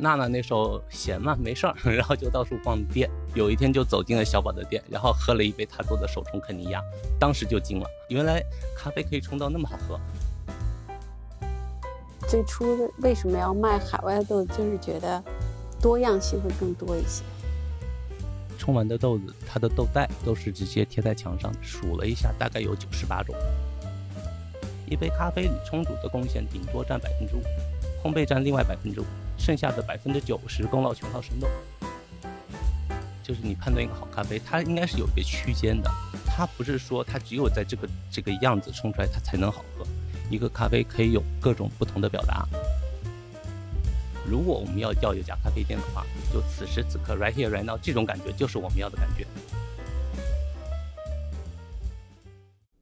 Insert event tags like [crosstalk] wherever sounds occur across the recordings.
娜娜那时候闲嘛，没事儿，[laughs] 然后就到处逛店。有一天就走进了小宝的店，然后喝了一杯他做的手冲肯尼亚，当时就惊了，原来咖啡可以冲到那么好喝。最初为什么要卖海外豆子？就是觉得多样性会更多一些。冲完的豆子，它的豆袋都是直接贴在墙上，数了一下，大概有九十八种。一杯咖啡里冲煮的贡献顶多占百分之五，烘焙占另外百分之五，剩下的百分之九十功劳全靠生豆。就是你判断一个好咖啡，它应该是有一个区间的，它不是说它只有在这个这个样子冲出来它才能好喝。一个咖啡可以有各种不同的表达。如果我们要叫一家咖啡店的话，就此时此刻，right here right now，这种感觉就是我们要的感觉。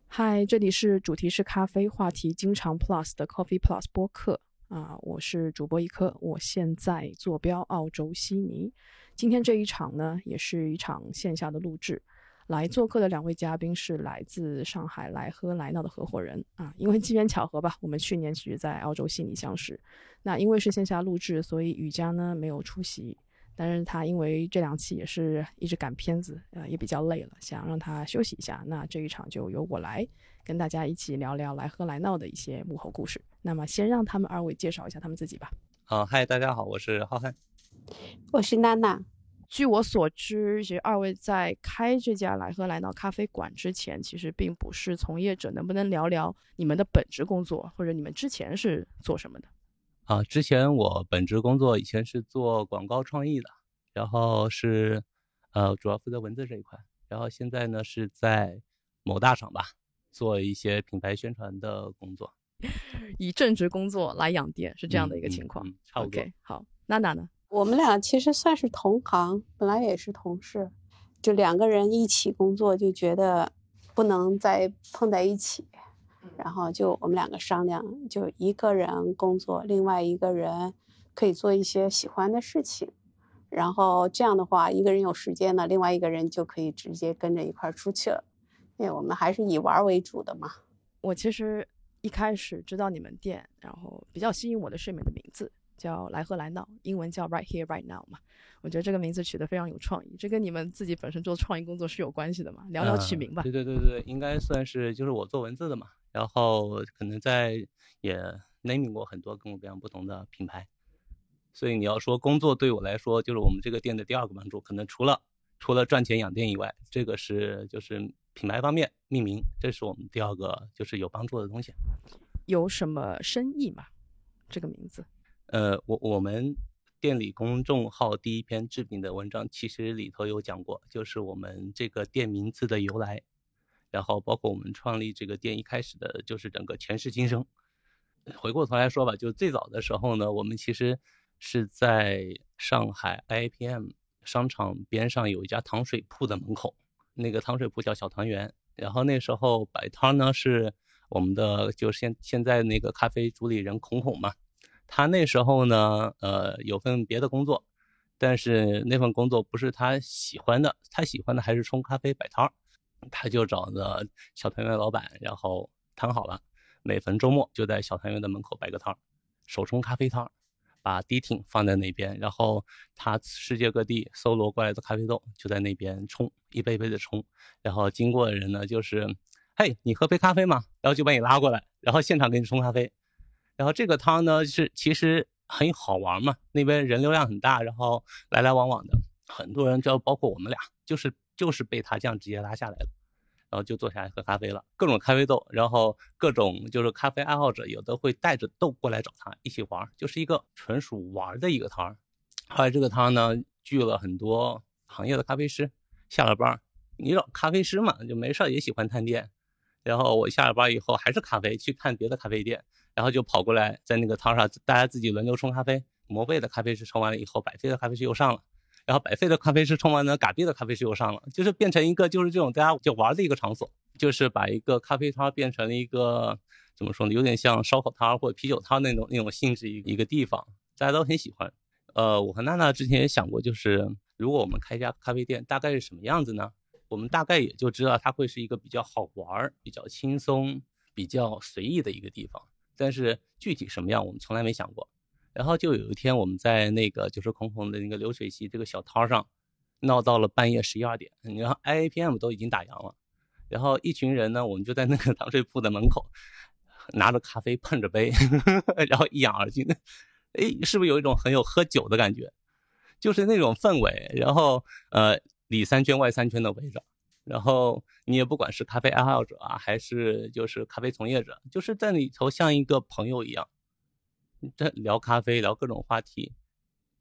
嗨，这里是主题是咖啡，话题经常 plus 的 Coffee Plus 播客啊，我是主播一颗，我现在坐标澳洲悉尼。今天这一场呢，也是一场线下的录制。来做客的两位嘉宾是来自上海来喝来闹的合伙人啊，因为机缘巧合吧，我们去年其实在澳洲悉尼相识。那因为是线下录制，所以雨佳呢没有出席，但是他因为这两期也是一直赶片子，呃，也比较累了，想让他休息一下。那这一场就由我来跟大家一起聊聊来喝来闹的一些幕后故事。那么先让他们二位介绍一下他们自己吧。好，嗨，大家好，我是浩瀚，我是娜娜。据我所知，其实二位在开这家来喝来闹咖啡馆之前，其实并不是从业者。能不能聊聊你们的本职工作，或者你们之前是做什么的？啊，之前我本职工作以前是做广告创意的，然后是呃主要负责文字这一块，然后现在呢是在某大厂吧，做一些品牌宣传的工作，[laughs] 以正职工作来养店，是这样的一个情况。差不多。好，娜娜呢？我们俩其实算是同行，本来也是同事，就两个人一起工作，就觉得不能再碰在一起，然后就我们两个商量，就一个人工作，另外一个人可以做一些喜欢的事情，然后这样的话，一个人有时间了，另外一个人就可以直接跟着一块儿出去了，因为我们还是以玩为主的嘛。我其实一开始知道你们店，然后比较吸引我的是你们的名字。叫来喝来闹，英文叫 Right Here Right Now 嘛，我觉得这个名字取得非常有创意，这跟你们自己本身做创意工作是有关系的嘛？聊聊取名吧。对对对对，应该算是就是我做文字的嘛，然后可能在也 naming 过很多各种各样不同的品牌，所以你要说工作对我来说，就是我们这个店的第二个帮助，可能除了除了赚钱养店以外，这个是就是品牌方面命名，这是我们第二个就是有帮助的东西。有什么深意吗？这个名字？呃，我我们店里公众号第一篇置顶的文章，其实里头有讲过，就是我们这个店名字的由来，然后包括我们创立这个店一开始的就是整个前世今生。回过头来说吧，就最早的时候呢，我们其实是在上海 IPM 商场边上有一家糖水铺的门口，那个糖水铺叫小汤圆，然后那时候摆摊呢是我们的，就现现在那个咖啡主理人孔孔嘛。他那时候呢，呃，有份别的工作，但是那份工作不是他喜欢的，他喜欢的还是冲咖啡摆摊儿。他就找的小团圆老板，然后谈好了，每逢周末就在小团圆的门口摆个摊儿，手冲咖啡摊儿，把迪挺放在那边，然后他世界各地搜罗过来的咖啡豆就在那边冲，一杯一杯的冲，然后经过的人呢，就是，嘿，你喝杯咖啡吗？然后就把你拉过来，然后现场给你冲咖啡。然后这个汤呢是其实很好玩嘛，那边人流量很大，然后来来往往的很多人，就包括我们俩，就是就是被他这样直接拉下来的，然后就坐下来喝咖啡了，各种咖啡豆，然后各种就是咖啡爱好者，有的会带着豆过来找他一起玩，就是一个纯属玩的一个摊儿。后来这个汤呢聚了很多行业的咖啡师，下了班你找咖啡师嘛，就没事也喜欢探店，然后我下了班以后还是咖啡，去看别的咖啡店。然后就跑过来，在那个摊上，大家自己轮流冲咖啡。摩贝的咖啡师冲完了以后，百菲的咖啡师又上了，然后百菲的咖啡师冲完呢，嘎比的咖啡师又上了，就是变成一个就是这种大家就玩的一个场所，就是把一个咖啡摊变成了一个怎么说呢，有点像烧烤摊或者啤酒摊那种那种性质一一个地方，大家都很喜欢。呃，我和娜娜之前也想过，就是如果我们开一家咖啡店，大概是什么样子呢？我们大概也就知道它会是一个比较好玩、比较轻松、比较随意的一个地方。但是具体什么样，我们从来没想过。然后就有一天我们在那个就是空空的那个流水席这个小摊上，闹到了半夜十一二点，然后 IAPM 都已经打烊了，然后一群人呢，我们就在那个 [laughs] 糖水铺的门口，拿着咖啡碰着杯，呵 [laughs] 呵然后一饮而尽，哎，是不是有一种很有喝酒的感觉？就是那种氛围，然后呃里三圈外三圈的围着。然后你也不管是咖啡爱好者啊，还是就是咖啡从业者，就是在里头像一个朋友一样，在聊咖啡，聊各种话题，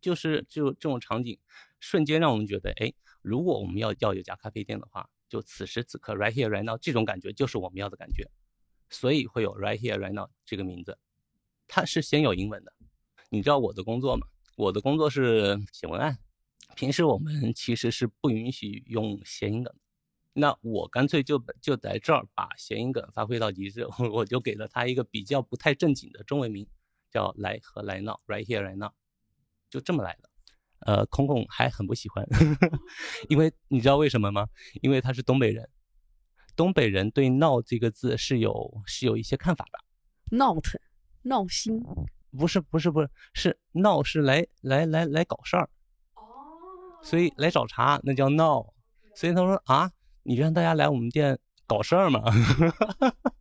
就是就这种场景，瞬间让我们觉得，哎，如果我们要要有家咖啡店的话，就此时此刻，right here right now，这种感觉就是我们要的感觉，所以会有 right here right now 这个名字，它是先有英文的。你知道我的工作吗？我的工作是写文案，平时我们其实是不允许用谐音梗。那我干脆就就在这儿把谐音梗发挥到极致，我就给了他一个比较不太正经的中文名，叫“来和来闹 ”，right here right now，就这么来的。呃，空空还很不喜欢，[laughs] 因为你知道为什么吗？因为他是东北人，东北人对“闹”这个字是有是有一些看法的。闹腾，闹心？不是不是不是，是闹是来来来来搞事儿。哦。所以来找茬那叫闹，所以他说啊。你让大家来我们店搞事儿吗？[laughs]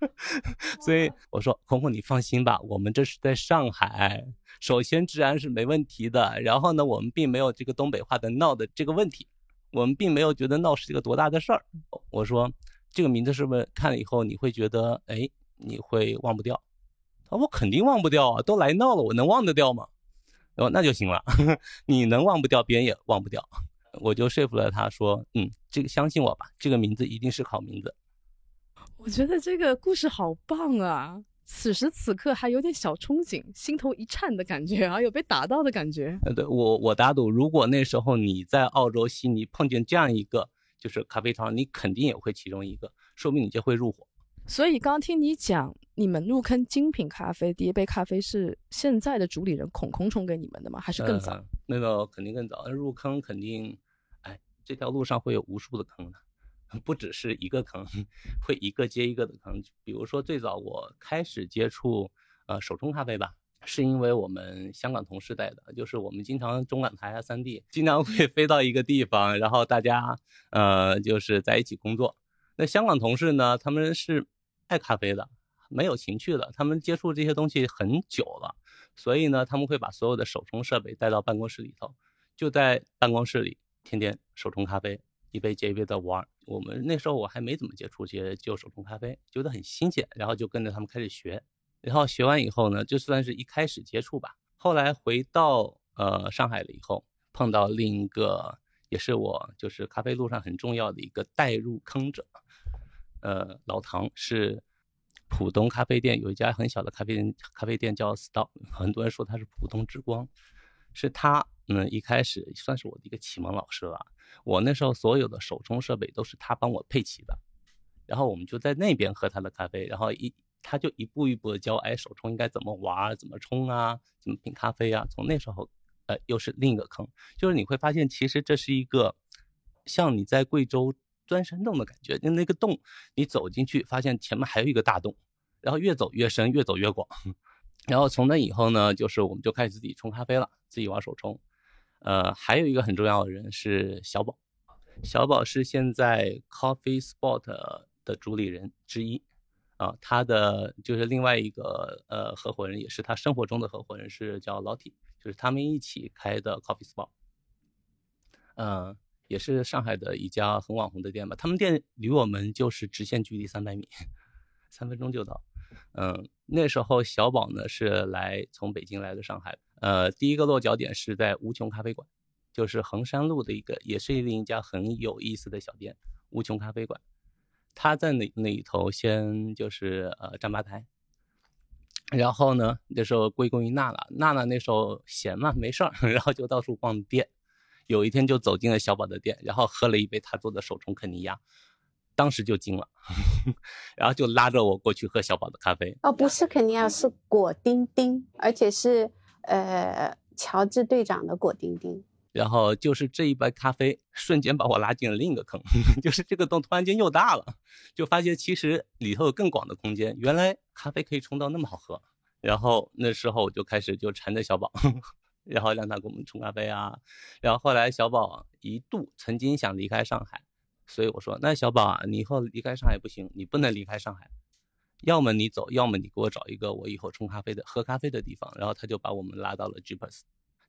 [laughs] 所以我说，空空，你放心吧，我们这是在上海，首先治安是没问题的。然后呢，我们并没有这个东北话的闹的这个问题，我们并没有觉得闹是一个多大的事儿。我说，这个名字是不是看了以后你会觉得，哎，你会忘不掉？他说我肯定忘不掉啊，都来闹了，我能忘得掉吗？我说那就行了，[laughs] 你能忘不掉，别人也忘不掉。我就说服了他，说：“嗯，这个相信我吧，这个名字一定是好名字。”我觉得这个故事好棒啊！此时此刻还有点小憧憬，心头一颤的感觉啊，有被打到的感觉。呃，对我我打赌，如果那时候你在澳洲悉尼碰见这样一个就是咖啡厂，你肯定也会其中一个，说明你就会入伙。所以刚听你讲，你们入坑精品咖啡第一杯咖啡是现在的主理人孔孔冲给你们的吗？还是更早？那个肯定更早。入坑肯定，哎，这条路上会有无数的坑的，不只是一个坑，[laughs] 会一个接一个的坑。比如说最早我开始接触呃手冲咖啡吧，是因为我们香港同事带的，就是我们经常中港台啊三地经常会飞到一个地方，然后大家呃就是在一起工作。那香港同事呢，他们是。爱咖啡的，没有情趣的，他们接触这些东西很久了，所以呢，他们会把所有的手冲设备带到办公室里头，就在办公室里天天手冲咖啡，一杯接一杯的玩。我们那时候我还没怎么接触这些就手冲咖啡，觉得很新鲜，然后就跟着他们开始学，然后学完以后呢，就算是一开始接触吧。后来回到呃上海了以后，碰到另一个也是我就是咖啡路上很重要的一个带入坑者。呃，老唐是浦东咖啡店有一家很小的咖啡店，咖啡店叫 Stop，很多人说他是浦东之光，是他，嗯，一开始算是我的一个启蒙老师了。我那时候所有的手冲设备都是他帮我配齐的，然后我们就在那边喝他的咖啡，然后一他就一步一步的教，哎，手冲应该怎么玩，怎么冲啊，怎么品咖啡啊。从那时候，呃，又是另一个坑，就是你会发现，其实这是一个像你在贵州。钻山洞的感觉，就那个洞，你走进去发现前面还有一个大洞，然后越走越深，越走越广。[laughs] 然后从那以后呢，就是我们就开始自己冲咖啡了，自己玩手冲。呃，还有一个很重要的人是小宝，小宝是现在 Coffee Spot 的主理人之一啊，他的就是另外一个呃合伙人，也是他生活中的合伙人，是叫老铁，就是他们一起开的 Coffee Spot。嗯。也是上海的一家很网红的店吧，他们店离我们就是直线距离三百米，三分钟就到。嗯，那时候小宝呢是来从北京来的上海，呃，第一个落脚点是在无穷咖啡馆，就是衡山路的一个，也是另一家很有意思的小店，无穷咖啡馆。他在那那里头先就是呃站吧台，然后呢那时候归功于娜娜，娜娜那时候闲嘛没事儿，[laughs] 然后就到处逛店。有一天就走进了小宝的店，然后喝了一杯他做的手冲肯尼亚，当时就惊了，[laughs] 然后就拉着我过去喝小宝的咖啡。哦，不是肯尼亚，是果丁丁，而且是呃乔治队长的果丁丁。然后就是这一杯咖啡瞬间把我拉进了另一个坑，[laughs] 就是这个洞突然间又大了，就发现其实里头有更广的空间。原来咖啡可以冲到那么好喝，然后那时候我就开始就缠着小宝，[laughs] 然后让他给我们冲咖啡啊。然后后来小宝一度曾经想离开上海，所以我说：“那小宝啊，你以后离开上海不行，你不能离开上海，要么你走，要么你给我找一个我以后冲咖啡的、喝咖啡的地方。”然后他就把我们拉到了 Jeepers，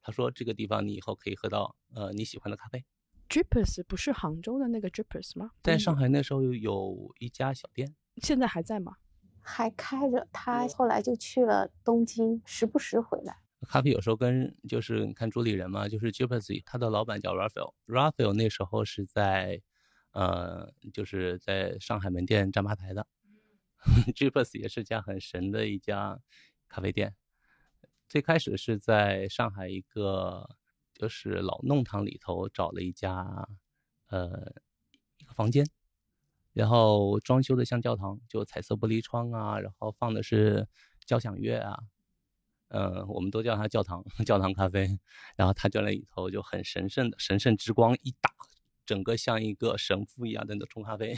他说：“这个地方你以后可以喝到呃你喜欢的咖啡。” Drippers 不是杭州的那个 Drippers 吗？在上海那时候有一家小店，现在还在吗？还开着。他后来就去了东京，时不时回来。咖啡有时候跟就是你看主理人嘛，就是 Drippers，他的老板叫 Raphael，Raphael 那时候是在呃就是在上海门店站吧台的。Drippers [laughs] 也是家很神的一家咖啡店，最开始是在上海一个。就是老弄堂里头找了一家，呃，一个房间，然后装修的像教堂，就彩色玻璃窗啊，然后放的是交响乐啊，嗯，我们都叫它教堂，教堂咖啡。然后他就那里头就很神圣的神圣之光一打，整个像一个神父一样在那冲咖啡。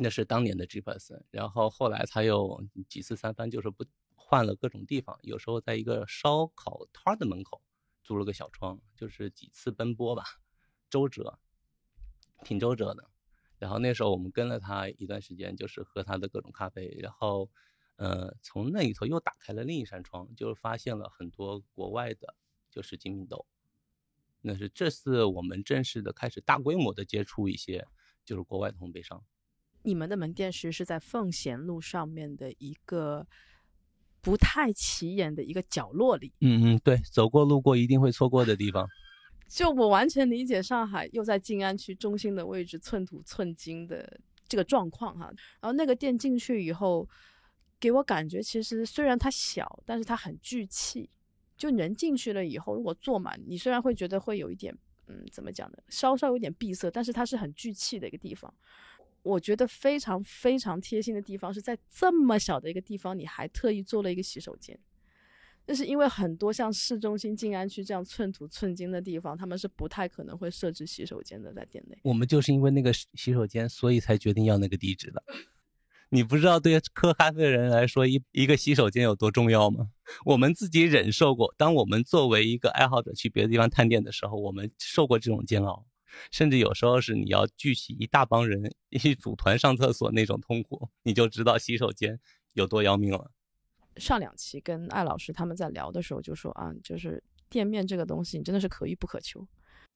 那是当年的 G person。然后后来他又几次三番，就是不换了各种地方，有时候在一个烧烤摊的门口。租了个小窗，就是几次奔波吧，周折，挺周折的。然后那时候我们跟了他一段时间，就是喝他的各种咖啡。然后，呃，从那里头又打开了另一扇窗，就是发现了很多国外的，就是精品豆。那是这次我们正式的开始大规模的接触一些，就是国外的烘焙商。你们的门店实是在奉贤路上面的一个。不太起眼的一个角落里，嗯嗯，对，走过路过一定会错过的地方。[laughs] 就我完全理解上海又在静安区中心的位置，寸土寸金的这个状况哈。然后那个店进去以后，给我感觉其实虽然它小，但是它很聚气。就人进去了以后，如果坐满，你虽然会觉得会有一点，嗯，怎么讲呢？稍稍有点闭塞，但是它是很聚气的一个地方。我觉得非常非常贴心的地方是在这么小的一个地方，你还特意做了一个洗手间。那是因为很多像市中心静安区这样寸土寸金的地方，他们是不太可能会设置洗手间的在店内。我们就是因为那个洗手间，所以才决定要那个地址的。你不知道对喝咖啡的人来说，一一个洗手间有多重要吗？我们自己忍受过。当我们作为一个爱好者去别的地方探店的时候，我们受过这种煎熬。甚至有时候是你要聚起一大帮人一起组团上厕所那种痛苦，你就知道洗手间有多要命了。上两期跟艾老师他们在聊的时候就说啊，就是店面这个东西，你真的是可遇不可求。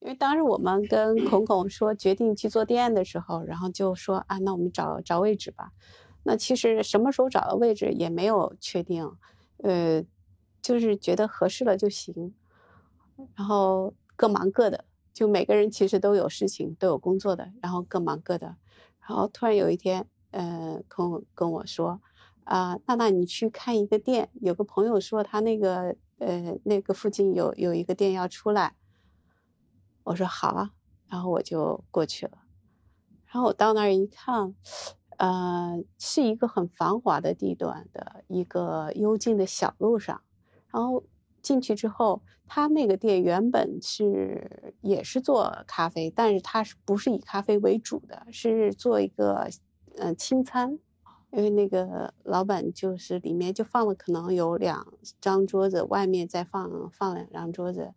因为当时我们跟孔孔说决定去做店的时候，然后就说啊，那我们找找位置吧。那其实什么时候找到位置也没有确定，呃，就是觉得合适了就行，然后各忙各的。就每个人其实都有事情，都有工作的，然后各忙各的。然后突然有一天，呃，跟我跟我说，啊，娜娜，你去看一个店，有个朋友说他那个，呃，那个附近有有一个店要出来。我说好啊，然后我就过去了。然后我到那儿一看，呃，是一个很繁华的地段的一个幽静的小路上，然后。进去之后，他那个店原本是也是做咖啡，但是他是不是以咖啡为主的，是做一个嗯轻餐，因为那个老板就是里面就放了可能有两张桌子，外面再放放两张桌子，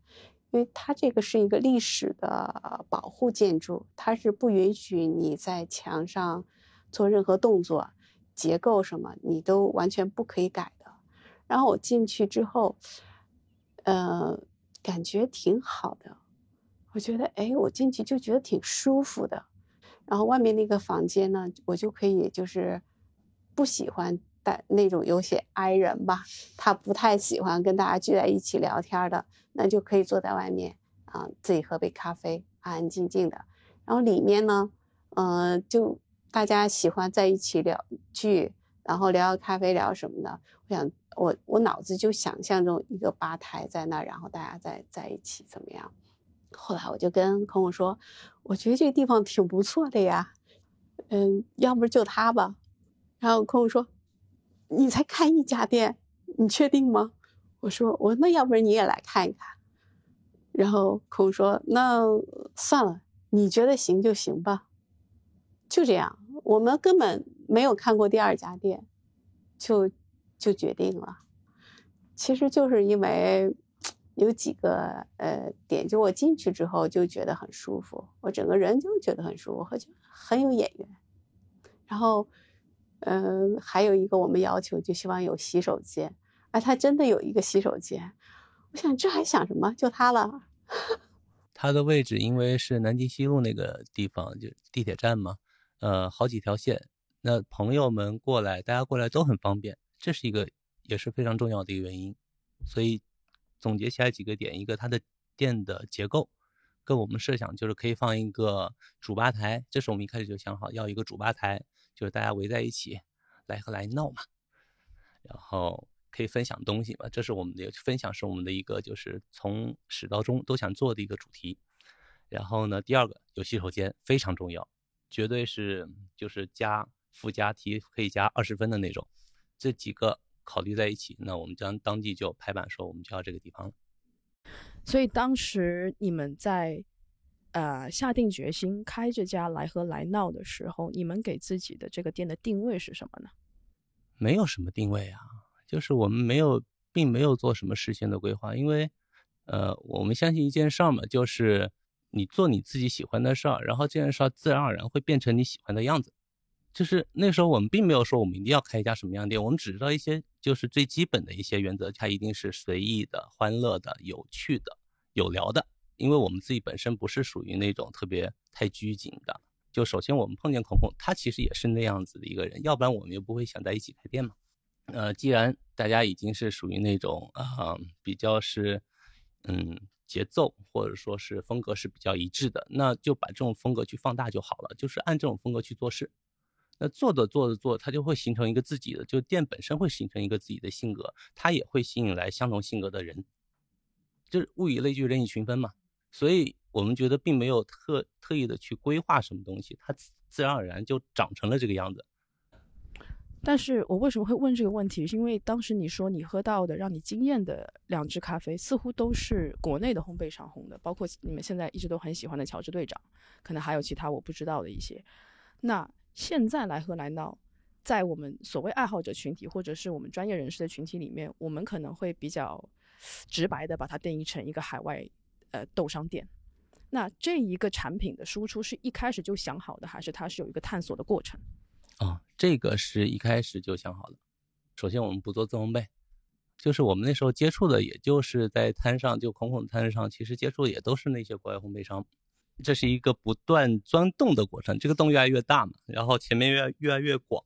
因为它这个是一个历史的保护建筑，它是不允许你在墙上做任何动作，结构什么你都完全不可以改的。然后我进去之后。呃，感觉挺好的，我觉得，哎，我进去就觉得挺舒服的。然后外面那个房间呢，我就可以就是不喜欢带那种有些挨人吧，他不太喜欢跟大家聚在一起聊天的，那就可以坐在外面啊，自己喝杯咖啡，安安静静的。然后里面呢，嗯，就大家喜欢在一起聊聚，然后聊聊咖啡，聊什么的。我想。我我脑子就想象中一个吧台在那儿，然后大家在在一起怎么样？后来我就跟空空说，我觉得这个地方挺不错的呀，嗯，要不就他吧。然后空空说，你才开一家店，你确定吗？我说我那要不然你也来看一看。然后空空说，那算了，你觉得行就行吧。就这样，我们根本没有看过第二家店，就。就决定了，其实就是因为有几个呃点，就我进去之后就觉得很舒服，我整个人就觉得很舒服，而且很有眼缘。然后，嗯，还有一个我们要求就希望有洗手间，哎，他真的有一个洗手间，我想这还想什么？就他了。它的位置因为是南京西路那个地方，就地铁站嘛，呃，好几条线，那朋友们过来，大家过来都很方便，这是一个也是非常重要的一个原因。所以总结起来几个点，一个它的店的结构跟我们设想就是可以放一个主吧台，这是我们一开始就想好要一个主吧台，就是大家围在一起来和来闹嘛，然后。可以分享东西嘛？这是我们的分享，是我们的一个就是从始到终都想做的一个主题。然后呢，第二个有洗手间非常重要，绝对是就是加附加题可以加二十分的那种。这几个考虑在一起，那我们将当地就拍板说我们就要这个地方了。所以当时你们在呃下定决心开这家来和来闹的时候，你们给自己的这个店的定位是什么呢？没有什么定位啊。就是我们没有，并没有做什么事先的规划，因为，呃，我们相信一件事儿嘛，就是你做你自己喜欢的事儿，然后这件事儿自然而然会变成你喜欢的样子。就是那时候我们并没有说我们一定要开一家什么样的店，我们只知道一些就是最基本的一些原则，它一定是随意的、欢乐的、有趣的、有聊的。因为我们自己本身不是属于那种特别太拘谨的。就首先我们碰见孔孔，他其实也是那样子的一个人，要不然我们又不会想在一起开店嘛。呃，既然大家已经是属于那种啊比较是，嗯，节奏或者说是风格是比较一致的，那就把这种风格去放大就好了，就是按这种风格去做事。那做着做着做，它就会形成一个自己的，就店本身会形成一个自己的性格，它也会吸引来相同性格的人，就是物以类聚，人以群分嘛。所以我们觉得并没有特特意的去规划什么东西，它自然而然就长成了这个样子。但是我为什么会问这个问题？是因为当时你说你喝到的让你惊艳的两支咖啡，似乎都是国内的烘焙商烘的，包括你们现在一直都很喜欢的乔治队长，可能还有其他我不知道的一些。那现在来喝来闹，在我们所谓爱好者群体或者是我们专业人士的群体里面，我们可能会比较直白的把它定义成一个海外呃豆商店。那这一个产品的输出是一开始就想好的，还是它是有一个探索的过程？啊，这个是一开始就想好了。首先，我们不做自烘焙，就是我们那时候接触的，也就是在摊上，就孔孔摊上，其实接触也都是那些国外烘焙商。这是一个不断钻洞的过程，这个洞越来越大嘛，然后前面越越来越广。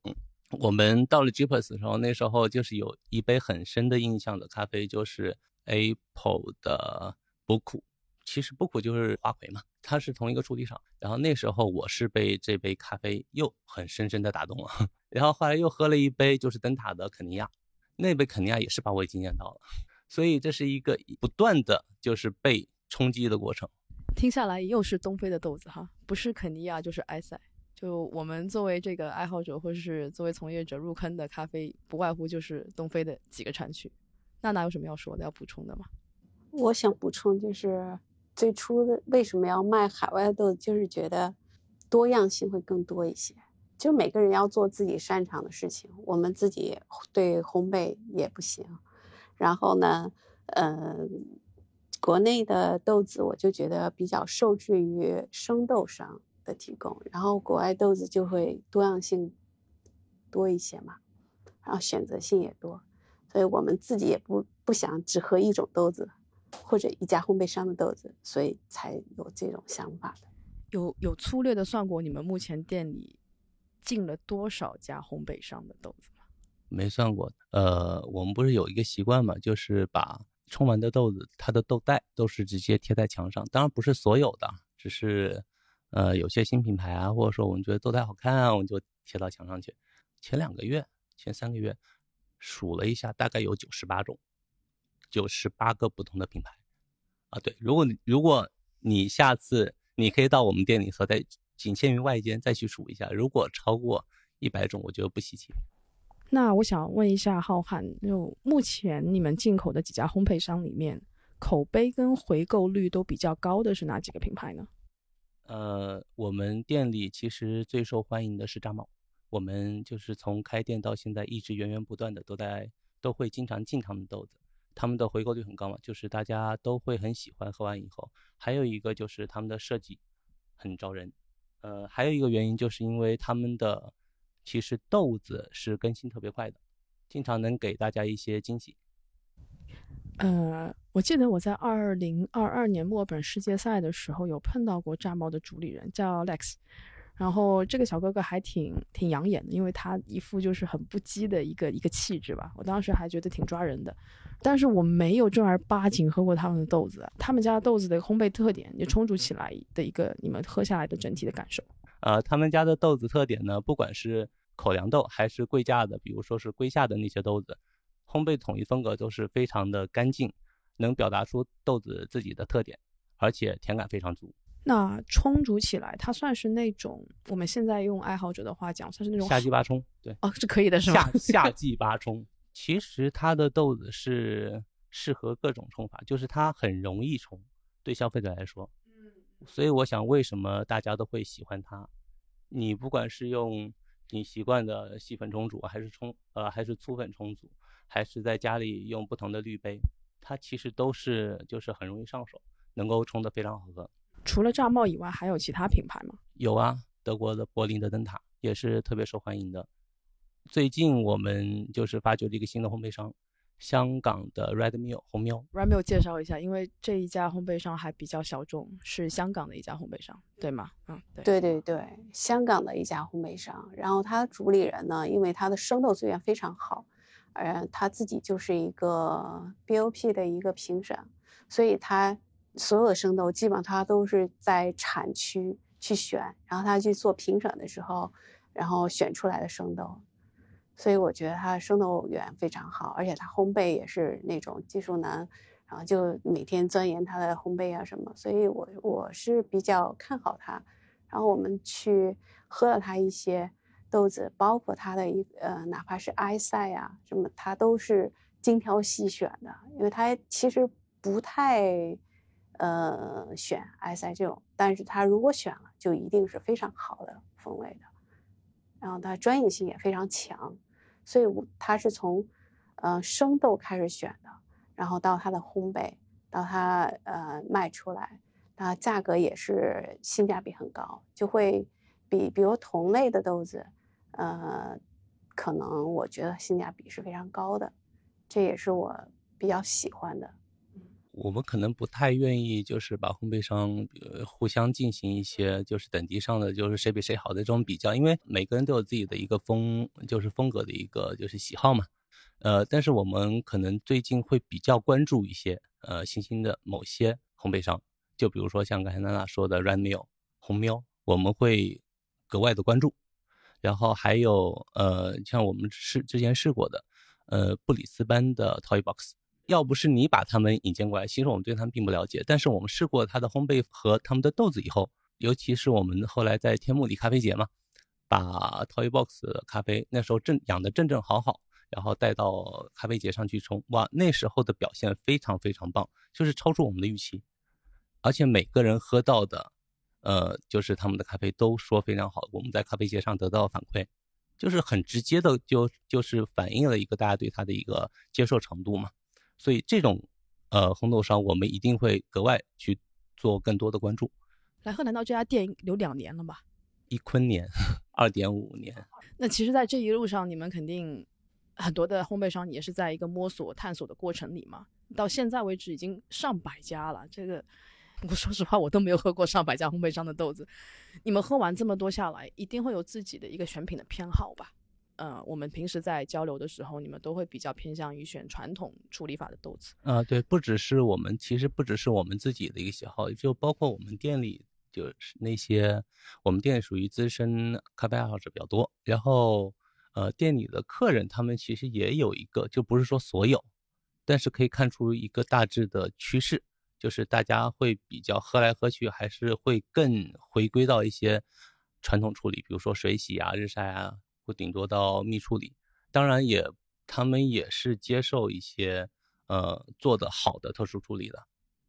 我们到了 Jeepers 的时候，那时候就是有一杯很深的印象的咖啡，就是 Apple 的波库。其实波库就是花魁嘛。它是同一个处理厂，然后那时候我是被这杯咖啡又很深深的打动了，[laughs] 然后后来又喝了一杯就是灯塔的肯尼亚，那杯肯尼亚也是把我惊艳到了，所以这是一个不断的就是被冲击的过程。听下来又是东非的豆子哈，不是肯尼亚就是埃塞，就我们作为这个爱好者或者是作为从业者入坑的咖啡，不外乎就是东非的几个产区。娜娜有什么要说的、要补充的吗？我想补充就是。最初的为什么要卖海外豆，就是觉得多样性会更多一些。就每个人要做自己擅长的事情，我们自己对烘焙也不行。然后呢，嗯，国内的豆子我就觉得比较受制于生豆商的提供，然后国外豆子就会多样性多一些嘛，然后选择性也多，所以我们自己也不不想只喝一种豆子。或者一家烘焙商的豆子，所以才有这种想法的。有有粗略的算过，你们目前店里进了多少家烘焙商的豆子吗？没算过。呃，我们不是有一个习惯嘛，就是把冲完的豆子，它的豆袋都是直接贴在墙上。当然不是所有的，只是呃有些新品牌啊，或者说我们觉得豆袋好看啊，我们就贴到墙上去。前两个月、前三个月数了一下，大概有九十八种。九十八个不同的品牌，啊，对，如果如果你下次你可以到我们店里头，再仅限于外间再去数一下，如果超过一百种，我觉得不稀奇。那我想问一下浩瀚，就目前你们进口的几家烘焙商里面，口碑跟回购率都比较高的是哪几个品牌呢？呃，我们店里其实最受欢迎的是张茂，我们就是从开店到现在一直源源不断的都在都会经常进他们豆子。他们的回购率很高嘛，就是大家都会很喜欢喝完以后。还有一个就是他们的设计很招人，呃，还有一个原因就是因为他们的其实豆子是更新特别快的，经常能给大家一些惊喜。呃，我记得我在二零二二年墨尔本世界赛的时候有碰到过炸猫的主理人，叫 Lex。然后这个小哥哥还挺挺养眼的，因为他一副就是很不羁的一个一个气质吧。我当时还觉得挺抓人的，但是我没有正儿八经喝过他们的豆子。他们家豆子的烘焙特点，你冲煮起来的一个你们喝下来的整体的感受。呃，他们家的豆子特点呢，不管是口粮豆还是贵价的，比如说是龟下的那些豆子，烘焙统一风格都是非常的干净，能表达出豆子自己的特点，而且甜感非常足。那冲煮起来，它算是那种我们现在用爱好者的话讲，算是那种夏季八冲，对，哦，是可以的，是吗？夏夏 [laughs] 季八冲，其实它的豆子是适合各种冲法，就是它很容易冲，对消费者来说，嗯，所以我想为什么大家都会喜欢它？你不管是用你习惯的细粉冲煮，还是冲呃还是粗粉冲煮，还是在家里用不同的滤杯，它其实都是就是很容易上手，能够冲得非常好喝。除了炸帽以外，还有其他品牌吗？有啊，德国的柏林的灯塔也是特别受欢迎的。最近我们就是发掘了一个新的烘焙商，香港的 Red Mill 红喵。Red Mill 介绍一下，因为这一家烘焙商还比较小众，是香港的一家烘焙商，对吗？嗯，对对对，香港的一家烘焙商。然后他主理人呢，因为他的生豆资源非常好，呃，他自己就是一个 BOP 的一个评审，所以他。所有的生豆基本上他都是在产区去选，然后他去做评审的时候，然后选出来的生豆，所以我觉得他的生豆源非常好，而且他烘焙也是那种技术男，然后就每天钻研他的烘焙啊什么，所以我我是比较看好他。然后我们去喝了他一些豆子，包括他的一呃，哪怕是埃塞啊什么，他都是精挑细选的，因为他其实不太。呃，选埃塞这种，但是他如果选了，就一定是非常好的风味的，然后它专业性也非常强，所以它是从呃生豆开始选的，然后到它的烘焙，到它呃卖出来，它价格也是性价比很高，就会比比如同类的豆子，呃，可能我觉得性价比是非常高的，这也是我比较喜欢的。我们可能不太愿意，就是把烘焙商互相进行一些就是等级上的，就是谁比谁好的这种比较，因为每个人都有自己的一个风，就是风格的一个就是喜好嘛。呃，但是我们可能最近会比较关注一些呃新兴的某些烘焙商，就比如说像刚才娜娜说的 Red Mill 红喵，我们会格外的关注。然后还有呃像我们试之前试过的呃布里斯班的 Toy Box。要不是你把他们引荐过来，其实我们对他们并不了解。但是我们试过他的烘焙和他们的豆子以后，尤其是我们后来在天目里咖啡节嘛，把 Toy Box 咖啡那时候正养的正正好好，然后带到咖啡节上去冲，哇，那时候的表现非常非常棒，就是超出我们的预期，而且每个人喝到的，呃，就是他们的咖啡都说非常好。我们在咖啡节上得到反馈，就是很直接的就就是反映了一个大家对他的一个接受程度嘛。所以这种，呃，红豆商我们一定会格外去做更多的关注。来贺，难道这家店有两年了吧？一坤年，二点五年。[laughs] 那其实，在这一路上，你们肯定很多的烘焙商也是在一个摸索、探索的过程里嘛。到现在为止，已经上百家了。这个，我说实话，我都没有喝过上百家烘焙商的豆子。你们喝完这么多下来，一定会有自己的一个选品的偏好吧？呃，我们平时在交流的时候，你们都会比较偏向于选传统处理法的豆子。啊，对，不只是我们，其实不只是我们自己的一个喜好，就包括我们店里就是那些我们店属于资深咖啡爱好者比较多。然后，呃，店里的客人他们其实也有一个，就不是说所有，但是可以看出一个大致的趋势，就是大家会比较喝来喝去，还是会更回归到一些传统处理，比如说水洗啊、日晒啊。或顶多到密处理，当然也，他们也是接受一些，呃，做的好的特殊处理的，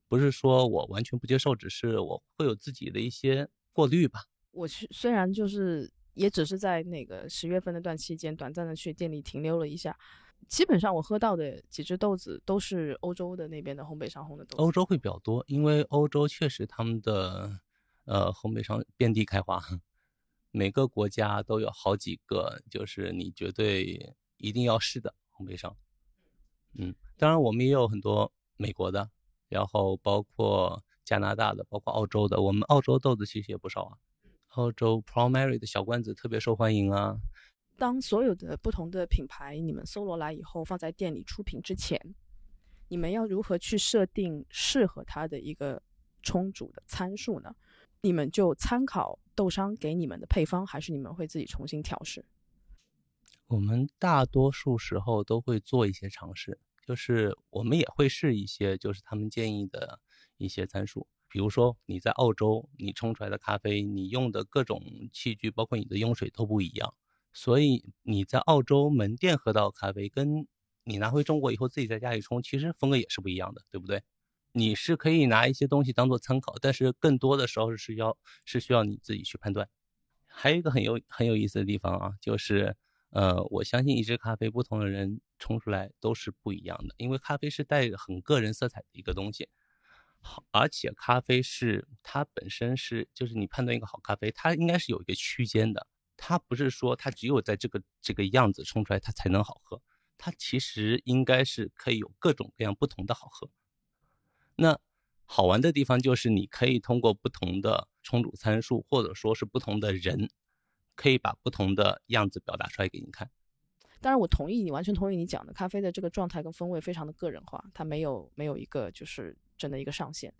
不是说我完全不接受，只是我会有自己的一些过滤吧。我去，虽然就是也只是在那个十月份那段期间短暂的去店里停留了一下，基本上我喝到的几只豆子都是欧洲的那边的烘焙商烘的豆子。欧洲会比较多，因为欧洲确实他们的呃烘焙商遍地开花，每个国家都有好几个，就是你绝对一定要试的烘焙商。嗯，当然我们也有很多美国的，然后包括加拿大的，包括澳洲的。我们澳洲豆子其实也不少啊，澳洲 Promary 的小罐子特别受欢迎啊。当所有的不同的品牌你们搜罗来以后，放在店里出品之前，你们要如何去设定适合它的一个冲煮的参数呢？你们就参考豆商给你们的配方，还是你们会自己重新调试？我们大多数时候都会做一些尝试，就是我们也会试一些，就是他们建议的一些参数。比如说你在澳洲，你冲出来的咖啡，你用的各种器具，包括你的用水都不一样。所以你在澳洲门店喝到咖啡，跟你拿回中国以后自己在家里冲，其实风格也是不一样的，对不对？你是可以拿一些东西当做参考，但是更多的时候是要是需要你自己去判断。还有一个很有很有意思的地方啊，就是呃，我相信一支咖啡不同的人冲出来都是不一样的，因为咖啡是带很个人色彩的一个东西。好，而且咖啡是它本身是就是你判断一个好咖啡，它应该是有一个区间的。它不是说它只有在这个这个样子冲出来它才能好喝，它其实应该是可以有各种各样不同的好喝。那好玩的地方就是你可以通过不同的冲煮参数，或者说是不同的人，可以把不同的样子表达出来给你看。当然，我同意你，完全同意你讲的，咖啡的这个状态跟风味非常的个人化，它没有没有一个就是真的一个上限。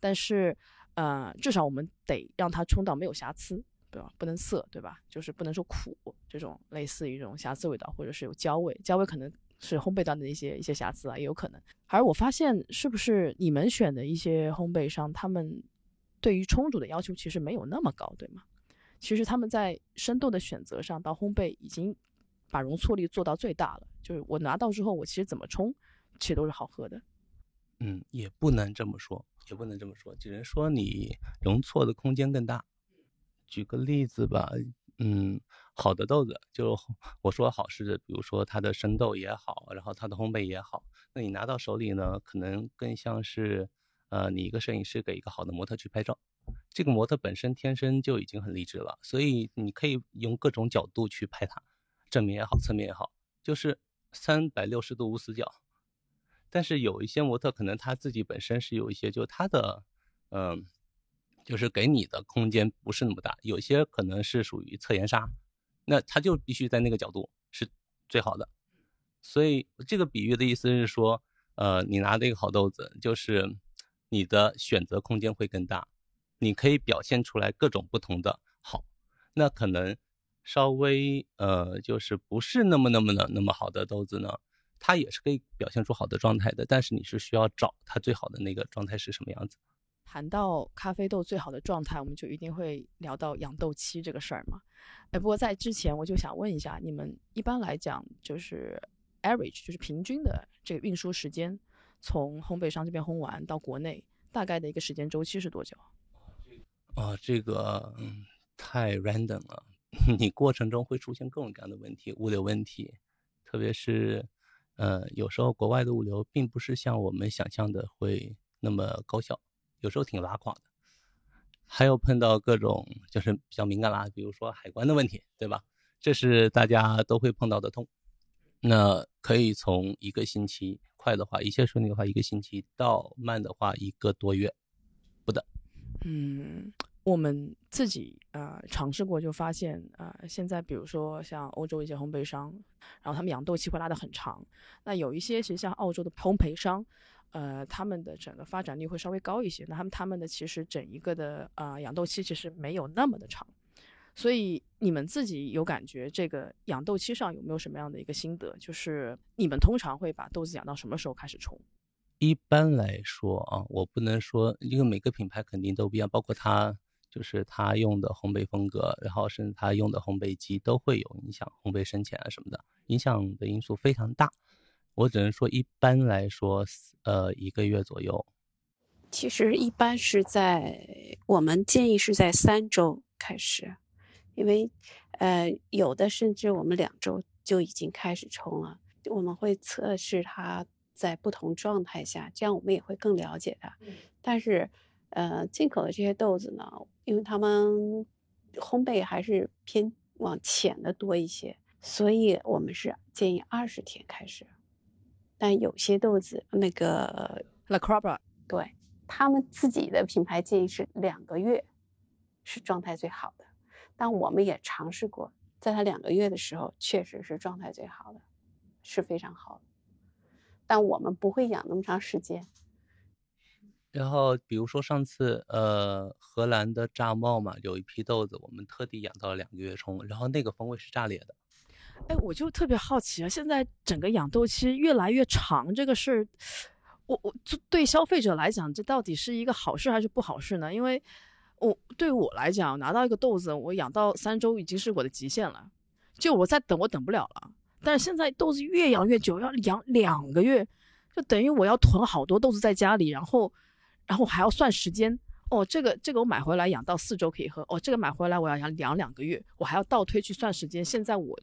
但是，呃，至少我们得让它冲到没有瑕疵。对吧？不能涩，对吧？就是不能说苦，这种类似于这种瑕疵味道，或者是有焦味，焦味可能是烘焙端的一些一些瑕疵啊，也有可能。而我发现，是不是你们选的一些烘焙商，他们对于冲煮的要求其实没有那么高，对吗？其实他们在生豆的选择上，到烘焙已经把容错率做到最大了。就是我拿到之后，我其实怎么冲，其实都是好喝的。嗯，也不能这么说，也不能这么说，只能说你容错的空间更大。举个例子吧，嗯，好的豆子，就我说好是，比如说它的生豆也好，然后它的烘焙也好，那你拿到手里呢，可能更像是，呃，你一个摄影师给一个好的模特去拍照，这个模特本身天生就已经很励志了，所以你可以用各种角度去拍它，正面也好，侧面也好，就是三百六十度无死角。但是有一些模特可能他自己本身是有一些，就他的，嗯。就是给你的空间不是那么大，有些可能是属于侧颜杀，那它就必须在那个角度是最好的。所以这个比喻的意思是说，呃，你拿的一个好豆子，就是你的选择空间会更大，你可以表现出来各种不同的好。那可能稍微呃，就是不是那么那么的那么好的豆子呢，它也是可以表现出好的状态的，但是你是需要找它最好的那个状态是什么样子。谈到咖啡豆最好的状态，我们就一定会聊到养豆期这个事儿嘛。哎，不过在之前，我就想问一下，你们一般来讲，就是 average，就是平均的这个运输时间，从烘焙商这边烘完到国内，大概的一个时间周期是多久？啊，这个嗯太 random 了，[laughs] 你过程中会出现各种各样的问题，物流问题，特别是，呃，有时候国外的物流并不是像我们想象的会那么高效。有时候挺拉垮的，还有碰到各种就是比较敏感啦，比如说海关的问题，对吧？这是大家都会碰到的痛。那可以从一个星期，快的话，一切顺利的话，一个星期到慢的话，一个多月不等。嗯，我们自己啊尝试过，就发现啊，现在比如说像欧洲一些烘焙商，然后他们养豆期会拉得很长。那有一些其实像澳洲的烘焙商。呃，他们的整个发展率会稍微高一些。那他们他们的其实整一个的啊养豆期其实没有那么的长，所以你们自己有感觉这个养豆期上有没有什么样的一个心得？就是你们通常会把豆子养到什么时候开始冲？一般来说啊，我不能说，因为每个品牌肯定都不一样，包括它就是它用的烘焙风格，然后甚至它用的烘焙机都会有影响，烘焙深浅啊什么的，影响的因素非常大。我只能说，一般来说，呃，一个月左右。其实一般是在我们建议是在三周开始，因为，呃，有的甚至我们两周就已经开始冲了。我们会测试它在不同状态下，这样我们也会更了解它。但是，呃，进口的这些豆子呢，因为它们烘焙还是偏往浅的多一些，所以我们是建议二十天开始。但有些豆子，那个 La Crabra，对他们自己的品牌建议是两个月是状态最好的，但我们也尝试过，在它两个月的时候，确实是状态最好的，是非常好的。但我们不会养那么长时间。然后，比如说上次，呃，荷兰的炸帽嘛，有一批豆子，我们特地养到了两个月冲，然后那个风味是炸裂的。哎，我就特别好奇啊，现在整个养豆期越来越长，这个事儿，我我就对消费者来讲，这到底是一个好事还是不好事呢？因为，我对我来讲，拿到一个豆子，我养到三周已经是我的极限了，就我再等，我等不了了。但是现在豆子越养越久，要养两个月，就等于我要囤好多豆子在家里，然后，然后还要算时间。哦，这个这个我买回来养到四周可以喝，哦，这个买回来我要养养两个月，我还要倒推去算时间。现在我。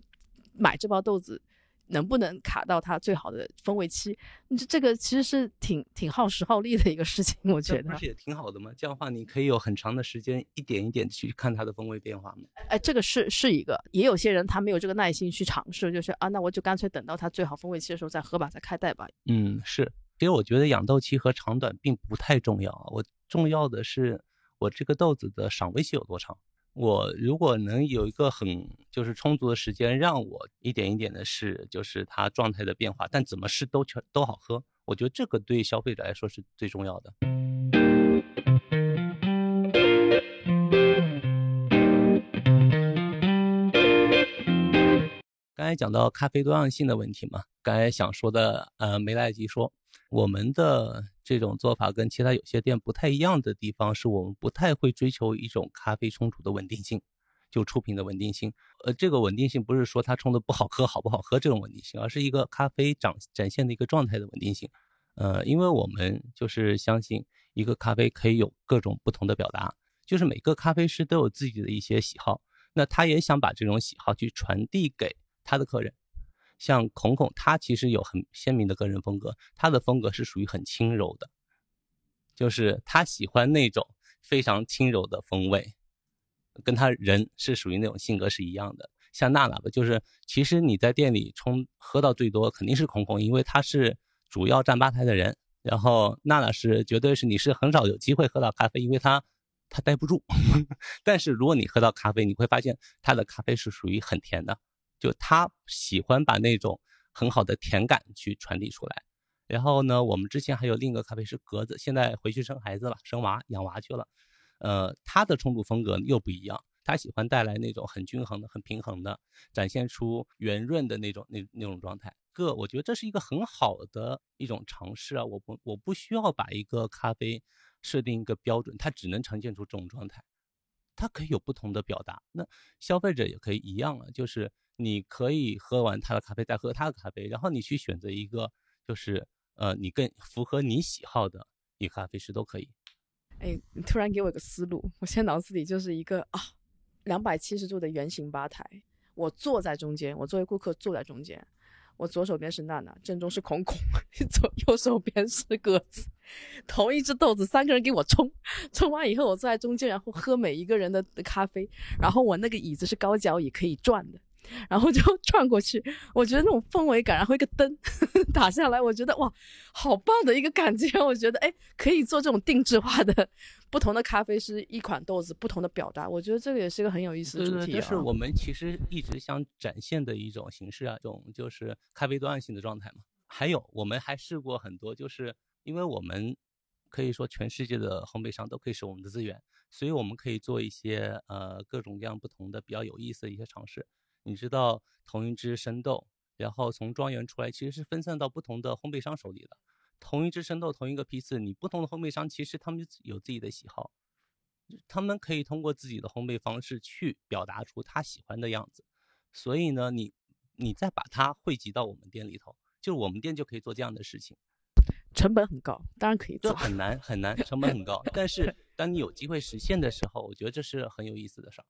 买这包豆子能不能卡到它最好的风味期？这这个其实是挺挺耗时耗力的一个事情，我觉得。不是也挺好的吗？这样的话你可以有很长的时间一点一点去看它的风味变化吗？哎，这个是是一个，也有些人他没有这个耐心去尝试，就是啊，那我就干脆等到它最好风味期的时候再喝吧，再开袋吧。嗯，是。其实我觉得养豆期和长短并不太重要，我重要的是我这个豆子的赏味期有多长。我如果能有一个很就是充足的时间，让我一点一点的试，就是它状态的变化，但怎么试都全都好喝，我觉得这个对消费者来说是最重要的。刚才讲到咖啡多样性的问题嘛，刚才想说的呃没来得及说。我们的这种做法跟其他有些店不太一样的地方，是我们不太会追求一种咖啡冲煮的稳定性，就出品的稳定性。呃，这个稳定性不是说它冲的不好喝好不好喝这种稳定性，而是一个咖啡展展现的一个状态的稳定性。呃，因为我们就是相信一个咖啡可以有各种不同的表达，就是每个咖啡师都有自己的一些喜好，那他也想把这种喜好去传递给他的客人。像孔孔，他其实有很鲜明的个人风格，他的风格是属于很轻柔的，就是他喜欢那种非常轻柔的风味，跟他人是属于那种性格是一样的。像娜娜吧，就是其实你在店里冲喝到最多肯定是孔孔，因为他是主要站吧台的人。然后娜娜是绝对是你是很少有机会喝到咖啡，因为他他待不住。[laughs] 但是如果你喝到咖啡，你会发现他的咖啡是属于很甜的。就他喜欢把那种很好的甜感去传递出来，然后呢，我们之前还有另一个咖啡师格子，现在回去生孩子了，生娃养娃去了，呃，他的冲煮风格又不一样，他喜欢带来那种很均衡的、很平衡的，展现出圆润的那种那那种状态。个，我觉得这是一个很好的一种尝试啊，我不我不需要把一个咖啡设定一个标准，它只能呈现出这种状态，它可以有不同的表达，那消费者也可以一样啊，就是。你可以喝完他的咖啡，再喝他的咖啡，然后你去选择一个，就是呃，你更符合你喜好的一个咖啡师都可以。哎，你突然给我一个思路，我现在脑子里就是一个啊，两百七十度的圆形吧台，我坐在中间，我作为顾客坐在中间，我左手边是娜娜，正中是孔孔，[laughs] 左右手边是鸽子，同一只豆子，三个人给我冲，冲完以后我坐在中间，然后喝每一个人的咖啡，然后我那个椅子是高脚椅，可以转的。然后就 [laughs] 转过去，我觉得那种氛围感，然后一个灯 [laughs] 打下来，我觉得哇，好棒的一个感觉。我觉得哎，可以做这种定制化的，不同的咖啡是一款豆子，不同的表达。我觉得这个也是一个很有意思的主题。这是我们其实一直想展现的一种形式啊，一种就是咖啡多样性的状态嘛。还有，我们还试过很多，就是因为我们可以说全世界的烘焙商都可以是我们的资源，所以我们可以做一些呃各种各样不同的比较有意思的一些尝试。你知道同一只生豆，然后从庄园出来，其实是分散到不同的烘焙商手里的。同一只生豆，同一个批次，你不同的烘焙商其实他们有自己的喜好，他们可以通过自己的烘焙方式去表达出他喜欢的样子。所以呢，你你再把它汇集到我们店里头，就我们店就可以做这样的事情。成本很高，当然可以做。很难很难，成本很高。[laughs] 但是当你有机会实现的时候，我觉得这是很有意思的事儿。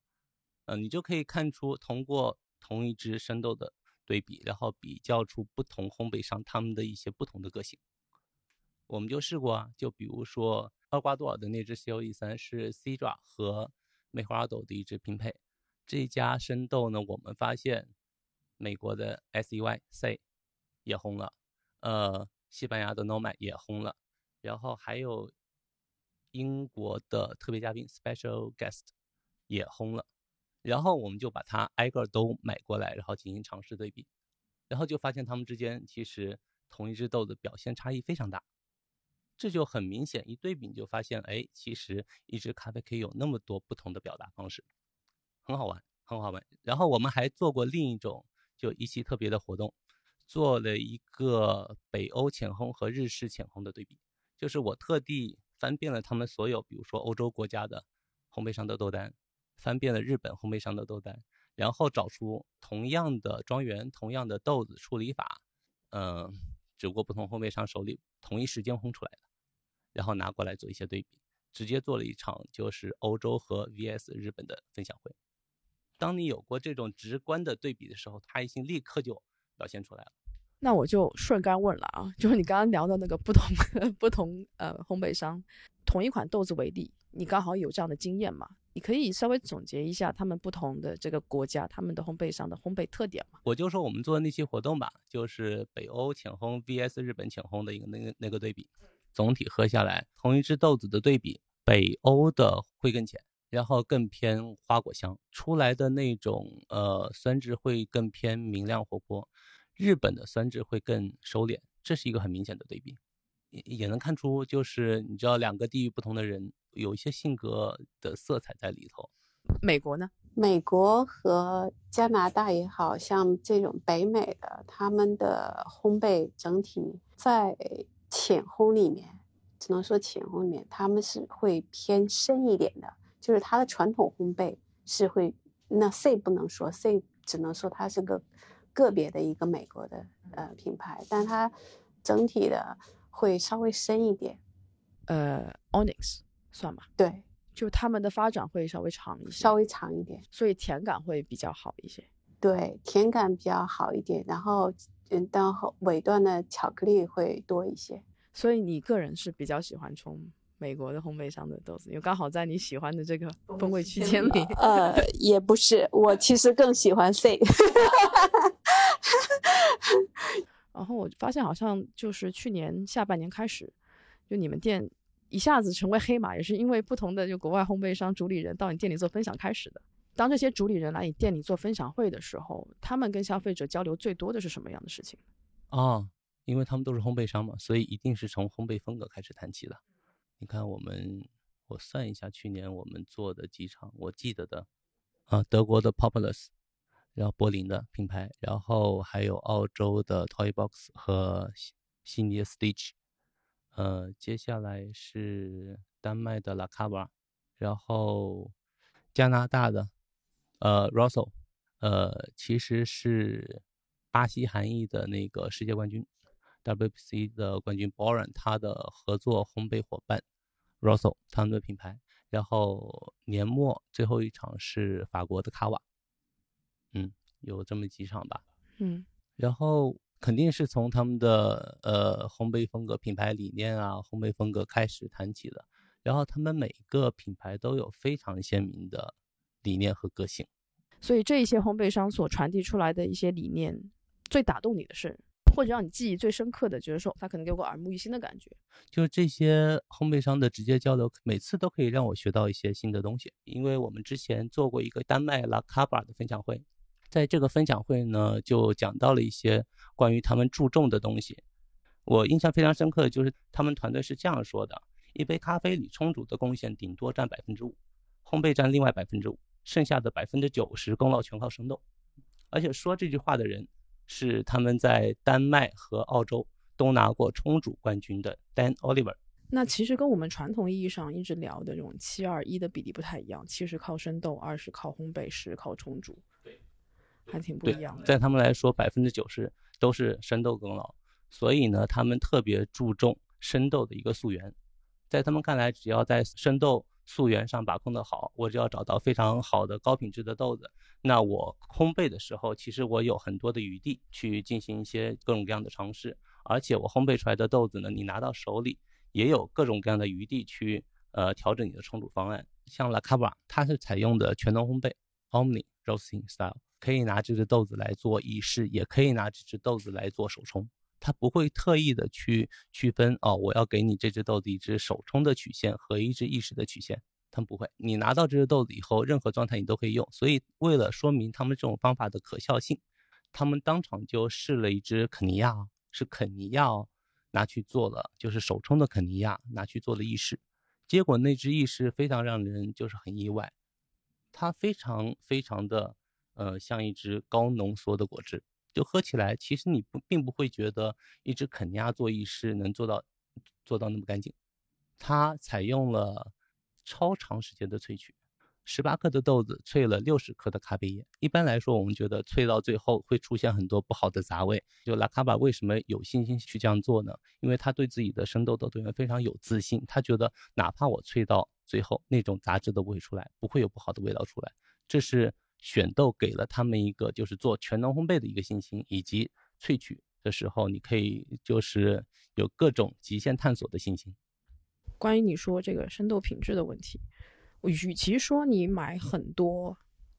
嗯，你就可以看出通过。同一只生豆的对比，然后比较出不同烘焙商他们的一些不同的个性。我们就试过啊，就比如说厄瓜多尔的那只 COE 三是 c 爪和梅花豆的一支拼配，这家生豆呢，我们发现美国的 SEY C 也红了，呃，西班牙的 Nomad 也红了，然后还有英国的特别嘉宾 Special Guest 也红了，然后我们就把它挨个都买过来，然后进行尝试对比，然后就发现它们之间其实同一只豆子表现差异非常大。这就很明显，一对比你就发现，哎，其实一只咖啡可以有那么多不同的表达方式，很好玩，很好玩。然后我们还做过另一种，就一期特别的活动，做了一个北欧浅烘和日式浅烘的对比，就是我特地翻遍了他们所有，比如说欧洲国家的烘焙商的豆单，翻遍了日本烘焙商的豆单，然后找出同样的庄园、同样的豆子处理法，嗯，只不过不同烘焙商手里同一时间烘出来的。然后拿过来做一些对比，直接做了一场就是欧洲和 VS 日本的分享会。当你有过这种直观的对比的时候，他已经立刻就表现出来了。那我就顺杆问了啊，[laughs] 就是你刚刚聊的那个不同 [laughs] 不同呃烘焙商，同一款豆子为例，你刚好有这样的经验吗？你可以稍微总结一下他们不同的这个国家他们的烘焙上的烘焙特点吗？我就说我们做的那期活动吧，就是北欧浅烘 VS 日本浅烘的一个那个那个对比。总体喝下来，同一只豆子的对比，北欧的会更浅，然后更偏花果香，出来的那种呃酸质会更偏明亮活泼；日本的酸质会更收敛，这是一个很明显的对比，也也能看出，就是你知道两个地域不同的人有一些性格的色彩在里头。美国呢？美国和加拿大也好像这种北美的，他们的烘焙整体在。浅烘里面，只能说浅烘里面，他们是会偏深一点的，就是它的传统烘焙是会，那 C 不能说 C，只能说它是个个别的一个美国的呃品牌，但它整体的会稍微深一点。呃，Onyx 算吧，对，就他们的发展会稍微长一些，稍微长一点，所以甜感会比较好一些。对，甜感比较好一点，然后。嗯，到后尾段的巧克力会多一些，所以你个人是比较喜欢冲美国的烘焙商的豆子，因为刚好在你喜欢的这个风味区间里。呃，也不是，我其实更喜欢 C。[laughs] 然后我发现好像就是去年下半年开始，就你们店一下子成为黑马，也是因为不同的就国外烘焙商主理人到你店里做分享开始的。当这些主理人来你店里做分享会的时候，他们跟消费者交流最多的是什么样的事情？啊，因为他们都是烘焙商嘛，所以一定是从烘焙风格开始谈起的。你看，我们我算一下，去年我们做的几场，我记得的，啊，德国的 Populous，然后柏林的品牌，然后还有澳洲的 Toybox 和悉尼的 Stitch，呃，接下来是丹麦的 La Cava，然后加拿大的。呃，Russell，呃，其实是巴西韩裔的那个世界冠军，WBC 的冠军 Boran，他的合作烘焙伙伴 Russell，他们的品牌。然后年末最后一场是法国的卡瓦，嗯，有这么几场吧，嗯。然后肯定是从他们的呃烘焙风格、品牌理念啊、烘焙风格开始谈起的。然后他们每个品牌都有非常鲜明的。理念和个性，所以这一些烘焙商所传递出来的一些理念，最打动你的是，或者让你记忆最深刻的，就是说他可能给我耳目一新的感觉。就是这些烘焙商的直接交流，每次都可以让我学到一些新的东西。因为我们之前做过一个丹麦拉卡巴的分享会，在这个分享会呢，就讲到了一些关于他们注重的东西。我印象非常深刻的就是，他们团队是这样说的：一杯咖啡里冲煮的贡献顶多占百分之五，烘焙占另外百分之五。剩下的百分之九十功劳全靠生豆，而且说这句话的人是他们在丹麦和澳洲都拿过冲煮冠军的 Dan Oliver。那其实跟我们传统意义上一直聊的这种七二一的比例不太一样，七是靠生豆，二是靠烘焙，十靠冲煮，还挺不一样的。在他们来说，百分之九十都是生豆功劳，所以呢，他们特别注重生豆的一个溯源。在他们看来，只要在生豆溯源上把控的好，我只要找到非常好的高品质的豆子，那我烘焙的时候，其实我有很多的余地去进行一些各种各样的尝试，而且我烘焙出来的豆子呢，你拿到手里也有各种各样的余地去呃调整你的冲煮方案。像 La Cava，它是采用的全能烘焙 Omni Roasting Style，可以拿这只豆子来做意式，也可以拿这只豆子来做手冲。它不会特意的去区分哦，我要给你这只豆子一只手冲的曲线和一只意识的曲线，它不会。你拿到这只豆子以后，任何状态你都可以用。所以为了说明他们这种方法的可效性，他们当场就试了一只肯尼亚，是肯尼亚拿去做了，就是手冲的肯尼亚拿去做了意式，结果那只意式非常让人就是很意外，它非常非常的呃像一只高浓缩的果汁。就喝起来，其实你不并不会觉得一只肯尼亚做意式能做到做到那么干净。它采用了超长时间的萃取，十八克的豆子萃了六十克的咖啡液。一般来说，我们觉得萃到最后会出现很多不好的杂味。就拉卡巴为什么有信心去这样做呢？因为他对自己的生豆豆豆源非常有自信，他觉得哪怕我萃到最后，那种杂质都不会出来，不会有不好的味道出来。这是。选豆给了他们一个就是做全能烘焙的一个信心，以及萃取的时候你可以就是有各种极限探索的信心。关于你说这个生豆品质的问题，与其说你买很多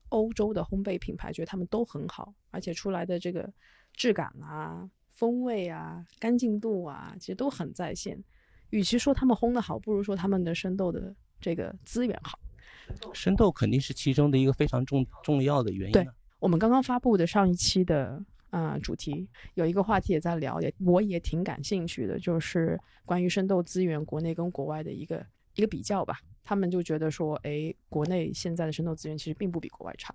欧洲的烘焙品牌，觉得他们都很好，而且出来的这个质感啊、风味啊、干净度啊，其实都很在线。与其说他们烘的好，不如说他们的生豆的这个资源好。生豆肯定是其中的一个非常重重要的原因。对我们刚刚发布的上一期的啊主题，有一个话题也在聊，也我也挺感兴趣的，就是关于生豆资源国内跟国外的一个一个比较吧。他们就觉得说，哎，国内现在的生豆资源其实并不比国外差，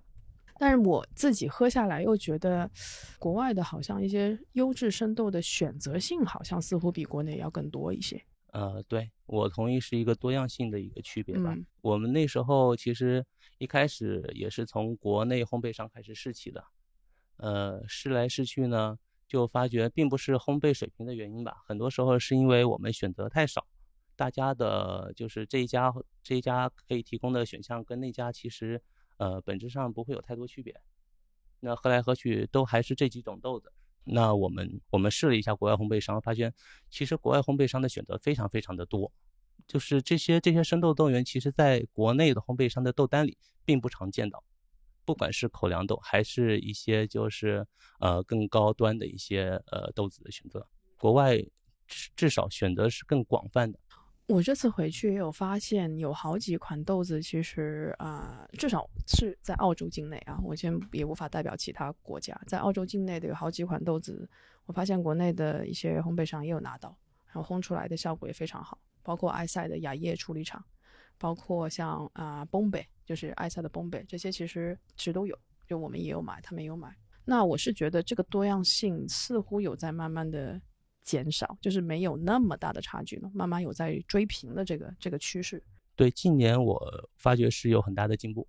但是我自己喝下来又觉得，国外的好像一些优质生豆的选择性好像似乎比国内要更多一些。呃，对我同意是一个多样性的一个区别吧。我们那时候其实一开始也是从国内烘焙商开始试起的，呃，试来试去呢，就发觉并不是烘焙水平的原因吧，很多时候是因为我们选择太少，大家的就是这一家这一家可以提供的选项跟那家其实呃本质上不会有太多区别，那喝来喝去都还是这几种豆子。那我们我们试了一下国外烘焙商，发现其实国外烘焙商的选择非常非常的多，就是这些这些生豆豆源，其实在国内的烘焙商的豆单里并不常见到，不管是口粮豆，还是一些就是呃更高端的一些呃豆子的选择，国外至少选择是更广泛的。我这次回去也有发现，有好几款豆子，其实啊，至少是在澳洲境内啊，我先也无法代表其他国家，在澳洲境内的有好几款豆子，我发现国内的一些烘焙商也有拿到，然后烘出来的效果也非常好，包括埃塞的雅叶处理厂，包括像啊崩贝，就是埃塞的崩贝，这些其实其实都有，就我们也有买，他们也有买。那我是觉得这个多样性似乎有在慢慢的。减少就是没有那么大的差距了，慢慢有在追平的这个这个趋势。对，近年我发觉是有很大的进步，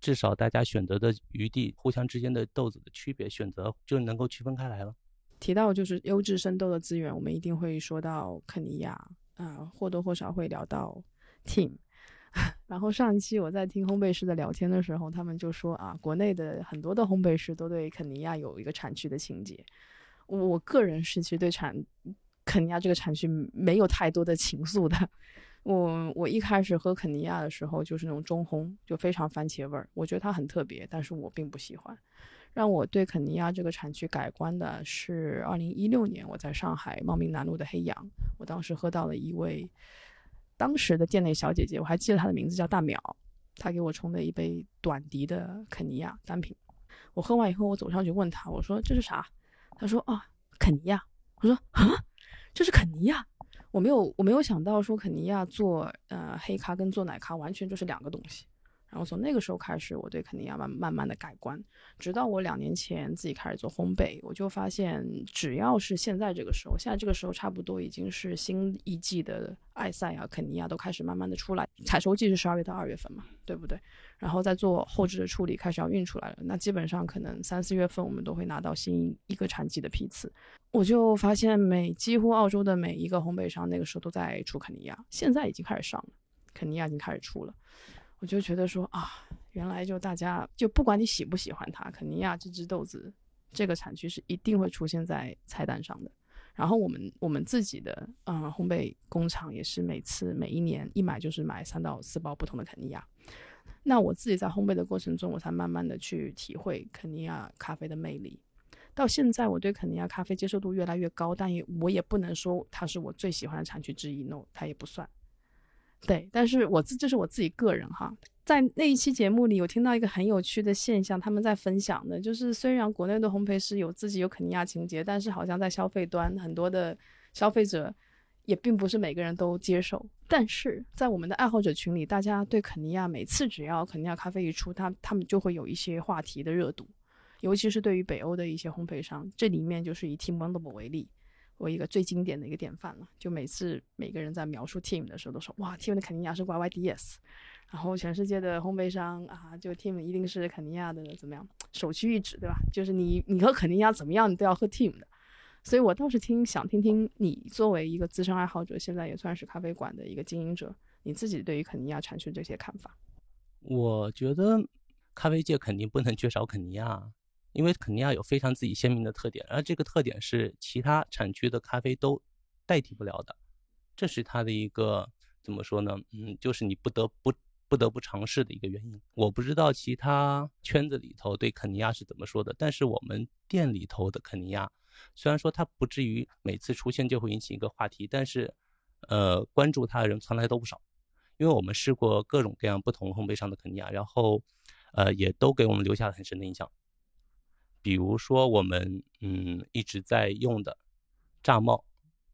至少大家选择的余地，互相之间的豆子的区别选择就能够区分开来了。提到就是优质生豆的资源，我们一定会说到肯尼亚啊，或多或少会聊到 Team。[laughs] 然后上一期我在听烘焙师的聊天的时候，他们就说啊，国内的很多的烘焙师都对肯尼亚有一个产区的情节。我个人是其实对产肯尼亚这个产区没有太多的情愫的。我我一开始喝肯尼亚的时候就是那种中烘，就非常番茄味儿，我觉得它很特别，但是我并不喜欢。让我对肯尼亚这个产区改观的是二零一六年我在上海茂名南路的黑羊，我当时喝到了一位当时的店内小姐姐，我还记得她的名字叫大淼，她给我冲了一杯短笛的肯尼亚单品。我喝完以后，我走上去问她，我说这是啥？他说啊，肯尼亚。我说啊，这是肯尼亚。我没有，我没有想到说肯尼亚做呃黑咖跟做奶咖完全就是两个东西。然后从那个时候开始，我对肯尼亚慢慢慢的改观，直到我两年前自己开始做烘焙，我就发现，只要是现在这个时候，现在这个时候差不多已经是新一季的埃塞啊、肯尼亚都开始慢慢的出来，采收季是十二月到二月份嘛，对不对？然后再做后置的处理，开始要运出来了，那基本上可能三四月份我们都会拿到新一个产季的批次，我就发现每几乎澳洲的每一个烘焙商那个时候都在出肯尼亚，现在已经开始上了。肯尼亚已经开始出了，我就觉得说啊，原来就大家就不管你喜不喜欢它，肯尼亚这只豆子这个产区是一定会出现在菜单上的。然后我们我们自己的嗯烘焙工厂也是每次每一年一买就是买三到四包不同的肯尼亚。那我自己在烘焙的过程中，我才慢慢的去体会肯尼亚咖啡的魅力。到现在，我对肯尼亚咖啡接受度越来越高，但也我也不能说它是我最喜欢的产区之一，no，它也不算。对，但是我自这是我自己个人哈，在那一期节目里，有听到一个很有趣的现象，他们在分享的就是，虽然国内的烘焙师有自己有肯尼亚情节，但是好像在消费端很多的消费者。也并不是每个人都接受，但是在我们的爱好者群里，大家对肯尼亚每次只要肯尼亚咖啡一出，他他们就会有一些话题的热度，尤其是对于北欧的一些烘焙商，这里面就是以 Team Wonderful 为例，我一个最经典的一个典范了。就每次每个人在描述 Team 的时候，都说哇，Team 的肯尼亚是 YYDS，然后全世界的烘焙商啊，就 Team 一定是肯尼亚的怎么样首屈一指，对吧？就是你你和肯尼亚怎么样，你都要喝 Team 的。所以，我倒是听想听听你作为一个资深爱好者，现在也算是咖啡馆的一个经营者，你自己对于肯尼亚产生这些看法。我觉得咖啡界肯定不能缺少肯尼亚，因为肯尼亚有非常自己鲜明的特点，而这个特点是其他产区的咖啡都代替不了的。这是它的一个怎么说呢？嗯，就是你不得不不得不尝试的一个原因。我不知道其他圈子里头对肯尼亚是怎么说的，但是我们店里头的肯尼亚。虽然说它不至于每次出现就会引起一个话题，但是，呃，关注它的人从来都不少。因为我们试过各种各样不同烘焙商的肯尼亚，然后，呃，也都给我们留下了很深的印象。比如说我们嗯一直在用的炸帽，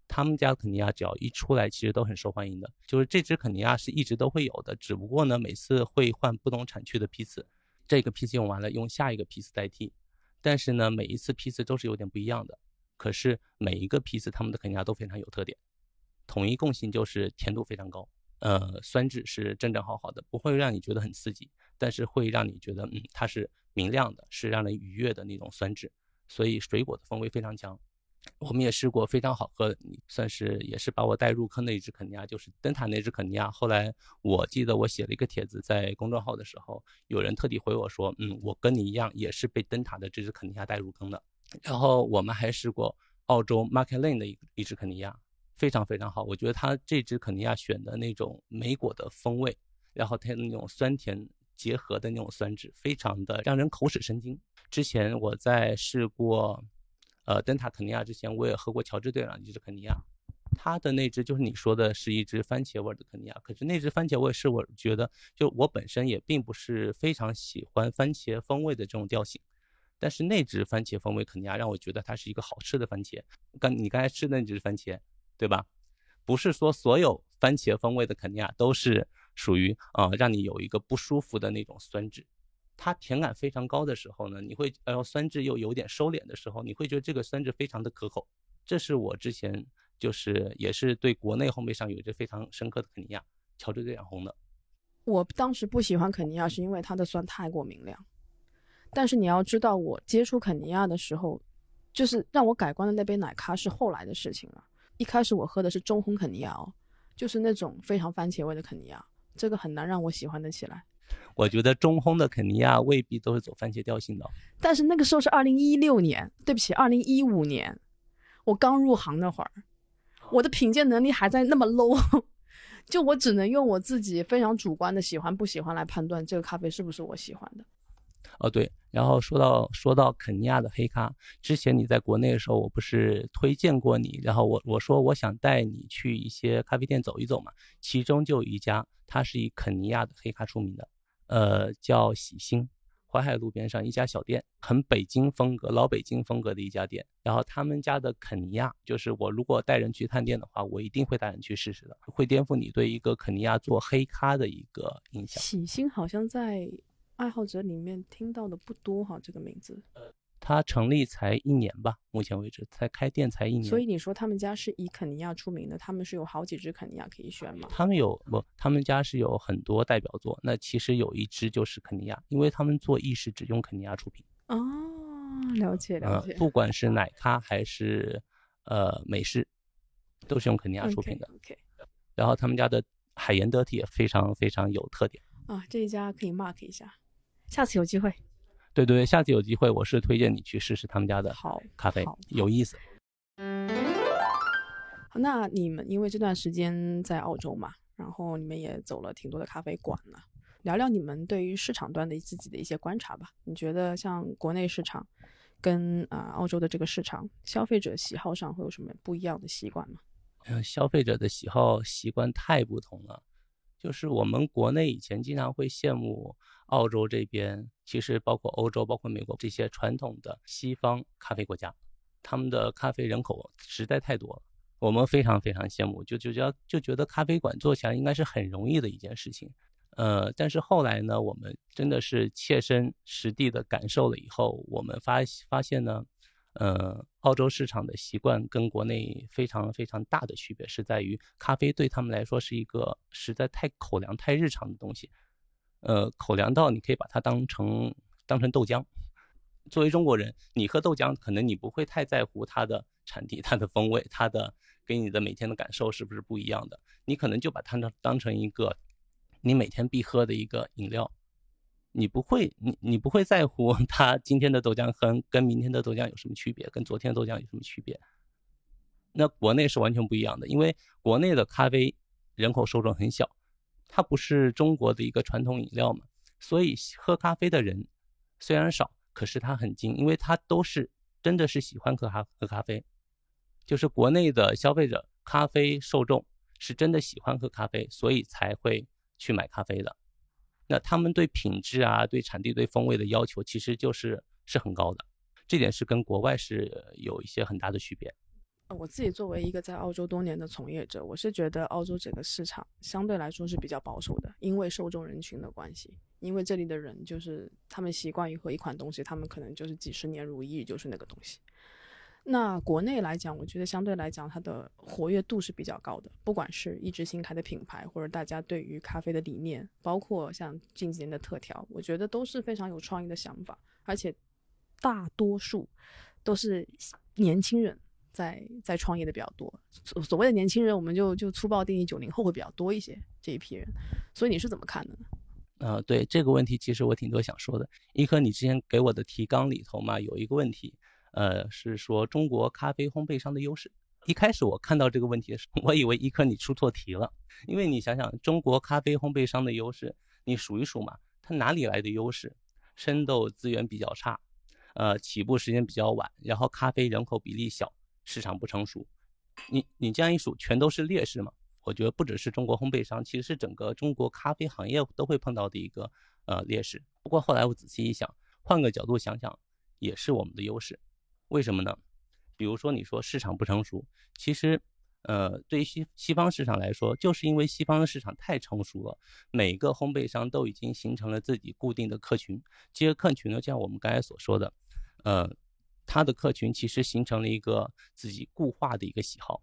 他们家肯尼亚只要一出来，其实都很受欢迎的。就是这支肯尼亚是一直都会有的，只不过呢每次会换不同产区的批次，这个批次用完了，用下一个批次代替。但是呢，每一次批次都是有点不一样的。可是每一个批次，他们的肯尼亚都非常有特点，统一共性就是甜度非常高，呃，酸质是正正好好的，不会让你觉得很刺激，但是会让你觉得，嗯，它是明亮的，是让人愉悦的那种酸质，所以水果的风味非常强。我们也试过非常好喝，算是也是把我带入坑的一只肯尼亚，就是灯塔那只肯尼亚。后来我记得我写了一个帖子在公众号的时候，有人特地回我说，嗯，我跟你一样也是被灯塔的这只肯尼亚带入坑的。然后我们还试过澳洲 Market Lane 的一一只肯尼亚，非常非常好。我觉得它这只肯尼亚选的那种莓果的风味，然后它的那种酸甜结合的那种酸质，非常的让人口齿生津。之前我在试过。呃，灯塔肯尼亚之前我也喝过乔治队长一只肯尼亚，他的那只就是你说的是一只番茄味的肯尼亚，可是那只番茄味是我觉得就我本身也并不是非常喜欢番茄风味的这种调性，但是那只番茄风味肯尼亚让我觉得它是一个好吃的番茄。刚你刚才吃的那只番茄，对吧？不是说所有番茄风味的肯尼亚都是属于啊让你有一个不舒服的那种酸质。它甜感非常高的时候呢，你会呃酸质又有点收敛的时候，你会觉得这个酸质非常的可口。这是我之前就是也是对国内烘焙上有着非常深刻的肯尼亚乔治队长红的。我当时不喜欢肯尼亚是因为它的酸太过明亮，但是你要知道，我接触肯尼亚的时候，就是让我改观的那杯奶咖是后来的事情了。一开始我喝的是中烘肯尼亚哦，就是那种非常番茄味的肯尼亚，这个很难让我喜欢的起来。我觉得中烘的肯尼亚未必都是走番茄调性的，但是那个时候是二零一六年，对不起，二零一五年，我刚入行那会儿，我的品鉴能力还在那么 low，[laughs] 就我只能用我自己非常主观的喜欢不喜欢来判断这个咖啡是不是我喜欢的。哦对，然后说到说到肯尼亚的黑咖，之前你在国内的时候，我不是推荐过你，然后我我说我想带你去一些咖啡店走一走嘛，其中就有一家，它是以肯尼亚的黑咖出名的。呃，叫喜星，淮海路边上一家小店，很北京风格，老北京风格的一家店。然后他们家的肯尼亚，就是我如果带人去探店的话，我一定会带人去试试的，会颠覆你对一个肯尼亚做黑咖的一个印象。喜星好像在爱好者里面听到的不多哈，这个名字。它成立才一年吧，目前为止才开店才一年。所以你说他们家是以肯尼亚出名的，他们是有好几只肯尼亚可以选吗？他们有不？他们家是有很多代表作，那其实有一只就是肯尼亚，因为他们做意式只用肯尼亚出品。哦，了解了解。不管是奶咖还是呃美式，都是用肯尼亚出品的。OK。然后他们家的海盐得体也非常非常有特点啊。这一家可以 mark 一下，下次有机会。对对，下次有机会我是推荐你去试试他们家的好咖啡，有意思。那你们因为这段时间在澳洲嘛，然后你们也走了挺多的咖啡馆了，聊聊你们对于市场端的自己的一些观察吧。你觉得像国内市场跟啊澳洲的这个市场，消费者喜好上会有什么不一样的习惯吗？嗯，消费者的喜好习惯太不同了。就是我们国内以前经常会羡慕澳洲这边，其实包括欧洲、包括美国这些传统的西方咖啡国家，他们的咖啡人口实在太多了，我们非常非常羡慕，就就就就觉得咖啡馆做起来应该是很容易的一件事情。呃，但是后来呢，我们真的是切身实地的感受了以后，我们发发现呢。呃，澳洲市场的习惯跟国内非常非常大的区别是在于，咖啡对他们来说是一个实在太口粮、太日常的东西。呃，口粮到你可以把它当成当成豆浆。作为中国人，你喝豆浆，可能你不会太在乎它的产地、它的风味、它的给你的每天的感受是不是不一样的。你可能就把它当成一个你每天必喝的一个饮料。你不会，你你不会在乎 [laughs] 它今天的豆浆跟跟明天的豆浆有什么区别，跟昨天的豆浆有什么区别？那国内是完全不一样的，因为国内的咖啡人口受众很小，它不是中国的一个传统饮料嘛，所以喝咖啡的人虽然少，可是它很精，因为它都是真的是喜欢喝咖喝咖啡，就是国内的消费者咖啡受众是真的喜欢喝咖啡，所以才会去买咖啡的。那他们对品质啊、对产地、对风味的要求，其实就是是很高的，这点是跟国外是有一些很大的区别。我自己作为一个在澳洲多年的从业者，我是觉得澳洲整个市场相对来说是比较保守的，因为受众人群的关系，因为这里的人就是他们习惯于喝一款东西，他们可能就是几十年如一日就是那个东西。那国内来讲，我觉得相对来讲，它的活跃度是比较高的。不管是一直新开的品牌，或者大家对于咖啡的理念，包括像近几年的特调，我觉得都是非常有创意的想法。而且大多数都是年轻人在在创业的比较多。所所谓的年轻人，我们就就粗暴定义九零后会比较多一些这一批人。所以你是怎么看的呢？呃，对这个问题，其实我挺多想说的。一科，你之前给我的提纲里头嘛，有一个问题。呃，是说中国咖啡烘焙商的优势。一开始我看到这个问题的时候，[laughs] 我以为一科你出错题了，因为你想想中国咖啡烘焙商的优势，你数一数嘛，它哪里来的优势？生豆资源比较差，呃，起步时间比较晚，然后咖啡人口比例小，市场不成熟。你你这样一数，全都是劣势嘛？我觉得不只是中国烘焙商，其实是整个中国咖啡行业都会碰到的一个呃劣势。不过后来我仔细一想，换个角度想想，也是我们的优势。为什么呢？比如说，你说市场不成熟，其实，呃，对于西西方市场来说，就是因为西方的市场太成熟了，每个烘焙商都已经形成了自己固定的客群。这些客群呢，像我们刚才所说的，呃，他的客群其实形成了一个自己固化的一个喜好。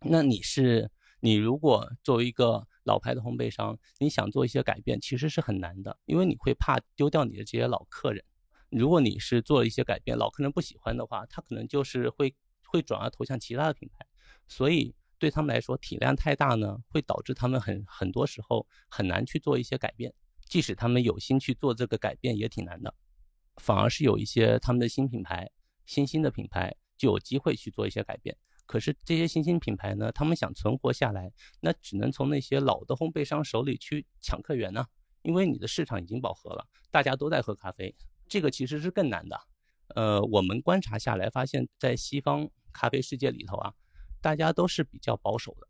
那你是你如果作为一个老牌的烘焙商，你想做一些改变，其实是很难的，因为你会怕丢掉你的这些老客人。如果你是做了一些改变，老客人不喜欢的话，他可能就是会会转而投向其他的品牌，所以对他们来说体量太大呢，会导致他们很很多时候很难去做一些改变，即使他们有心去做这个改变也挺难的，反而是有一些他们的新品牌、新兴的品牌就有机会去做一些改变。可是这些新兴品牌呢，他们想存活下来，那只能从那些老的烘焙商手里去抢客源呢，因为你的市场已经饱和了，大家都在喝咖啡。这个其实是更难的，呃，我们观察下来发现，在西方咖啡世界里头啊，大家都是比较保守的。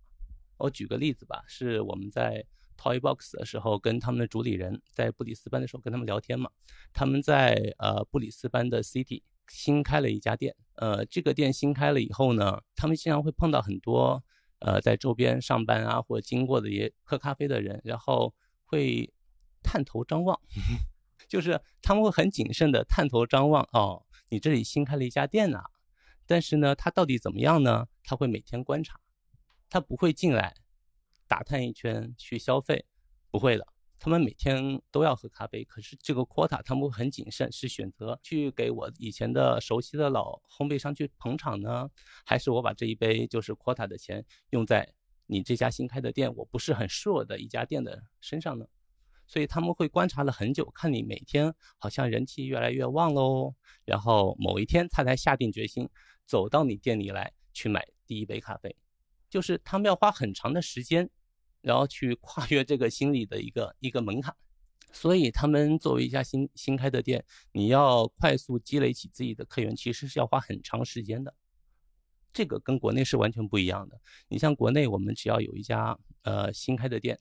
我举个例子吧，是我们在 Toy Box 的时候，跟他们的主理人在布里斯班的时候跟他们聊天嘛。他们在呃布里斯班的 City 新开了一家店，呃，这个店新开了以后呢，他们经常会碰到很多呃在周边上班啊或者经过的也喝咖啡的人，然后会探头张望。[laughs] 就是他们会很谨慎的探头张望哦，你这里新开了一家店呐，但是呢，他到底怎么样呢？他会每天观察，他不会进来打探一圈去消费，不会的。他们每天都要喝咖啡，可是这个 quota 他们会很谨慎，是选择去给我以前的熟悉的老烘焙商去捧场呢，还是我把这一杯就是 quota 的钱用在你这家新开的店，我不是很 sure 的一家店的身上呢？所以他们会观察了很久，看你每天好像人气越来越旺喽，然后某一天他才下定决心走到你店里来去买第一杯咖啡，就是他们要花很长的时间，然后去跨越这个心理的一个一个门槛。所以他们作为一家新新开的店，你要快速积累起自己的客源，其实是要花很长时间的。这个跟国内是完全不一样的。你像国内，我们只要有一家呃新开的店，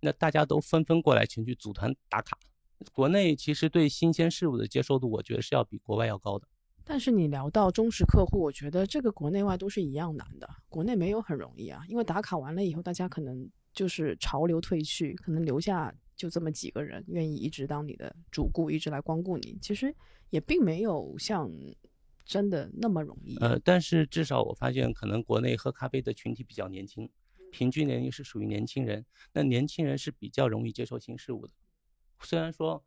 那大家都纷纷过来前去组团打卡。国内其实对新鲜事物的接受度，我觉得是要比国外要高的。但是你聊到忠实客户，我觉得这个国内外都是一样难的。国内没有很容易啊，因为打卡完了以后，大家可能就是潮流退去，可能留下就这么几个人愿意一直当你的主顾，一直来光顾你。其实也并没有像。真的那么容易？呃，但是至少我发现，可能国内喝咖啡的群体比较年轻，平均年龄是属于年轻人。那年轻人是比较容易接受新事物的。虽然说，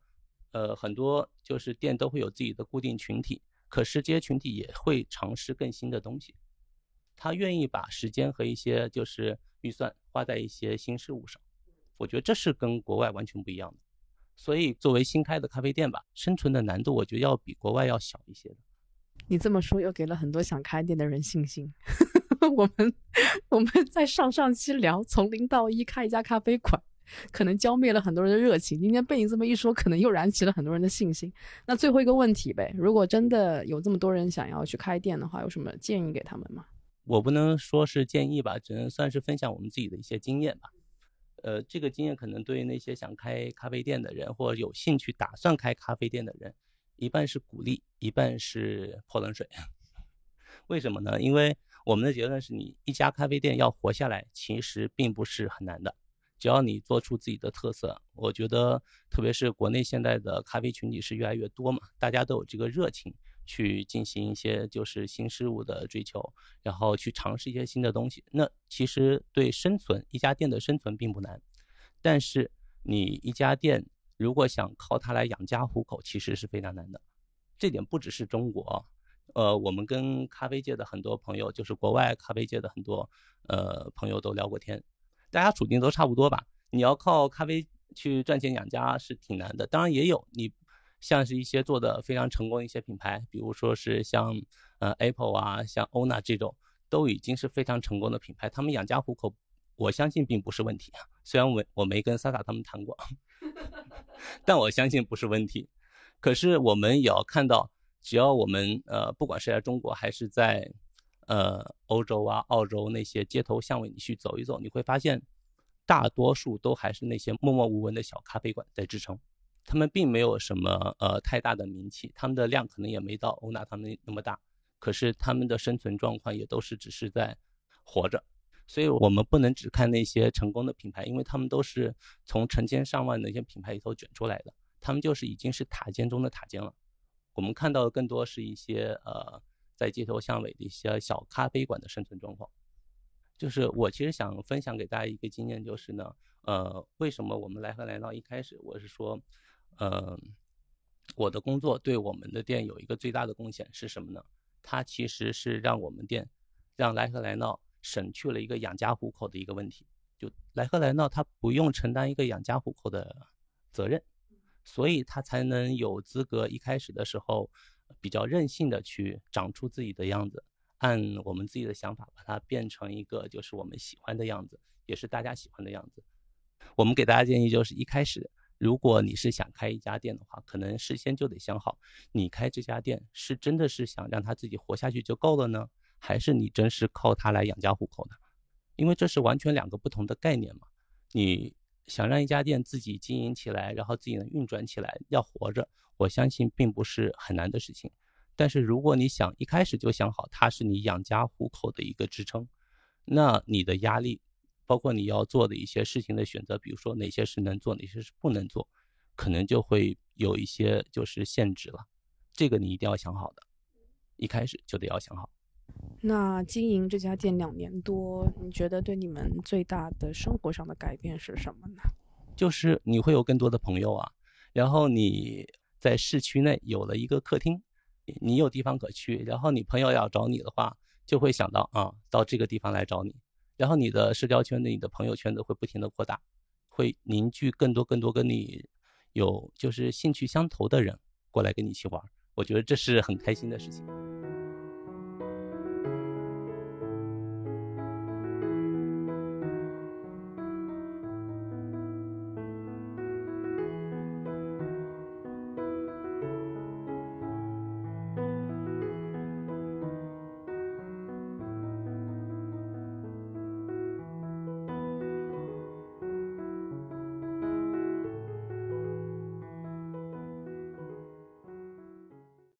呃，很多就是店都会有自己的固定群体，可是这些群体也会尝试更新的东西。他愿意把时间和一些就是预算花在一些新事物上。我觉得这是跟国外完全不一样的。所以作为新开的咖啡店吧，生存的难度我觉得要比国外要小一些的。你这么说又给了很多想开店的人信心。我们我们在上上期聊从零到一开一家咖啡馆，可能浇灭了很多人的热情。今天被你这么一说，可能又燃起了很多人的信心。那最后一个问题呗，如果真的有这么多人想要去开店的话，有什么建议给他们吗？我不能说是建议吧，只能算是分享我们自己的一些经验吧。呃，这个经验可能对于那些想开咖啡店的人，或者有兴趣打算开咖啡店的人。一半是鼓励，一半是泼冷水。[laughs] 为什么呢？因为我们的结论是你一家咖啡店要活下来，其实并不是很难的。只要你做出自己的特色，我觉得，特别是国内现在的咖啡群体是越来越多嘛，大家都有这个热情去进行一些就是新事物的追求，然后去尝试一些新的东西。那其实对生存一家店的生存并不难，但是你一家店。如果想靠它来养家糊口，其实是非常难的。这点不只是中国，呃，我们跟咖啡界的很多朋友，就是国外咖啡界的很多呃朋友都聊过天，大家处境都差不多吧。你要靠咖啡去赚钱养家是挺难的。当然也有你像是一些做的非常成功一些品牌，比如说是像呃 Apple 啊，像欧娜这种，都已经是非常成功的品牌，他们养家糊口。我相信并不是问题啊，虽然我我没跟萨萨他们谈过，[laughs] 但我相信不是问题。可是我们也要看到，只要我们呃，不管是在中国还是在呃欧洲啊、澳洲那些街头巷尾，你去走一走，你会发现，大多数都还是那些默默无闻的小咖啡馆在支撑，他们并没有什么呃太大的名气，他们的量可能也没到欧娜他们那么大，可是他们的生存状况也都是只是在活着。所以我们不能只看那些成功的品牌，因为他们都是从成千上万的一些品牌里头卷出来的，他们就是已经是塔尖中的塔尖了。我们看到的更多是一些呃，在街头巷尾的一些小咖啡馆的生存状况。就是我其实想分享给大家一个经验，就是呢，呃，为什么我们来和来闹一开始我是说，呃，我的工作对我们的店有一个最大的贡献是什么呢？它其实是让我们店，让来和来闹。省去了一个养家糊口的一个问题，就来和来闹，它不用承担一个养家糊口的责任，所以他才能有资格一开始的时候比较任性的去长出自己的样子，按我们自己的想法把它变成一个就是我们喜欢的样子，也是大家喜欢的样子。我们给大家建议就是一开始，如果你是想开一家店的话，可能事先就得想好，你开这家店是真的是想让他自己活下去就够了呢？还是你真是靠它来养家糊口的，因为这是完全两个不同的概念嘛。你想让一家店自己经营起来，然后自己能运转起来，要活着，我相信并不是很难的事情。但是如果你想一开始就想好它是你养家糊口的一个支撑，那你的压力，包括你要做的一些事情的选择，比如说哪些是能做，哪些是不能做，可能就会有一些就是限制了。这个你一定要想好的，一开始就得要想好。那经营这家店两年多，你觉得对你们最大的生活上的改变是什么呢？就是你会有更多的朋友啊，然后你在市区内有了一个客厅，你有地方可去，然后你朋友要找你的话，就会想到啊，到这个地方来找你，然后你的社交圈子、你的朋友圈子会不停的扩大，会凝聚更多更多跟你有就是兴趣相投的人过来跟你一起玩，我觉得这是很开心的事情。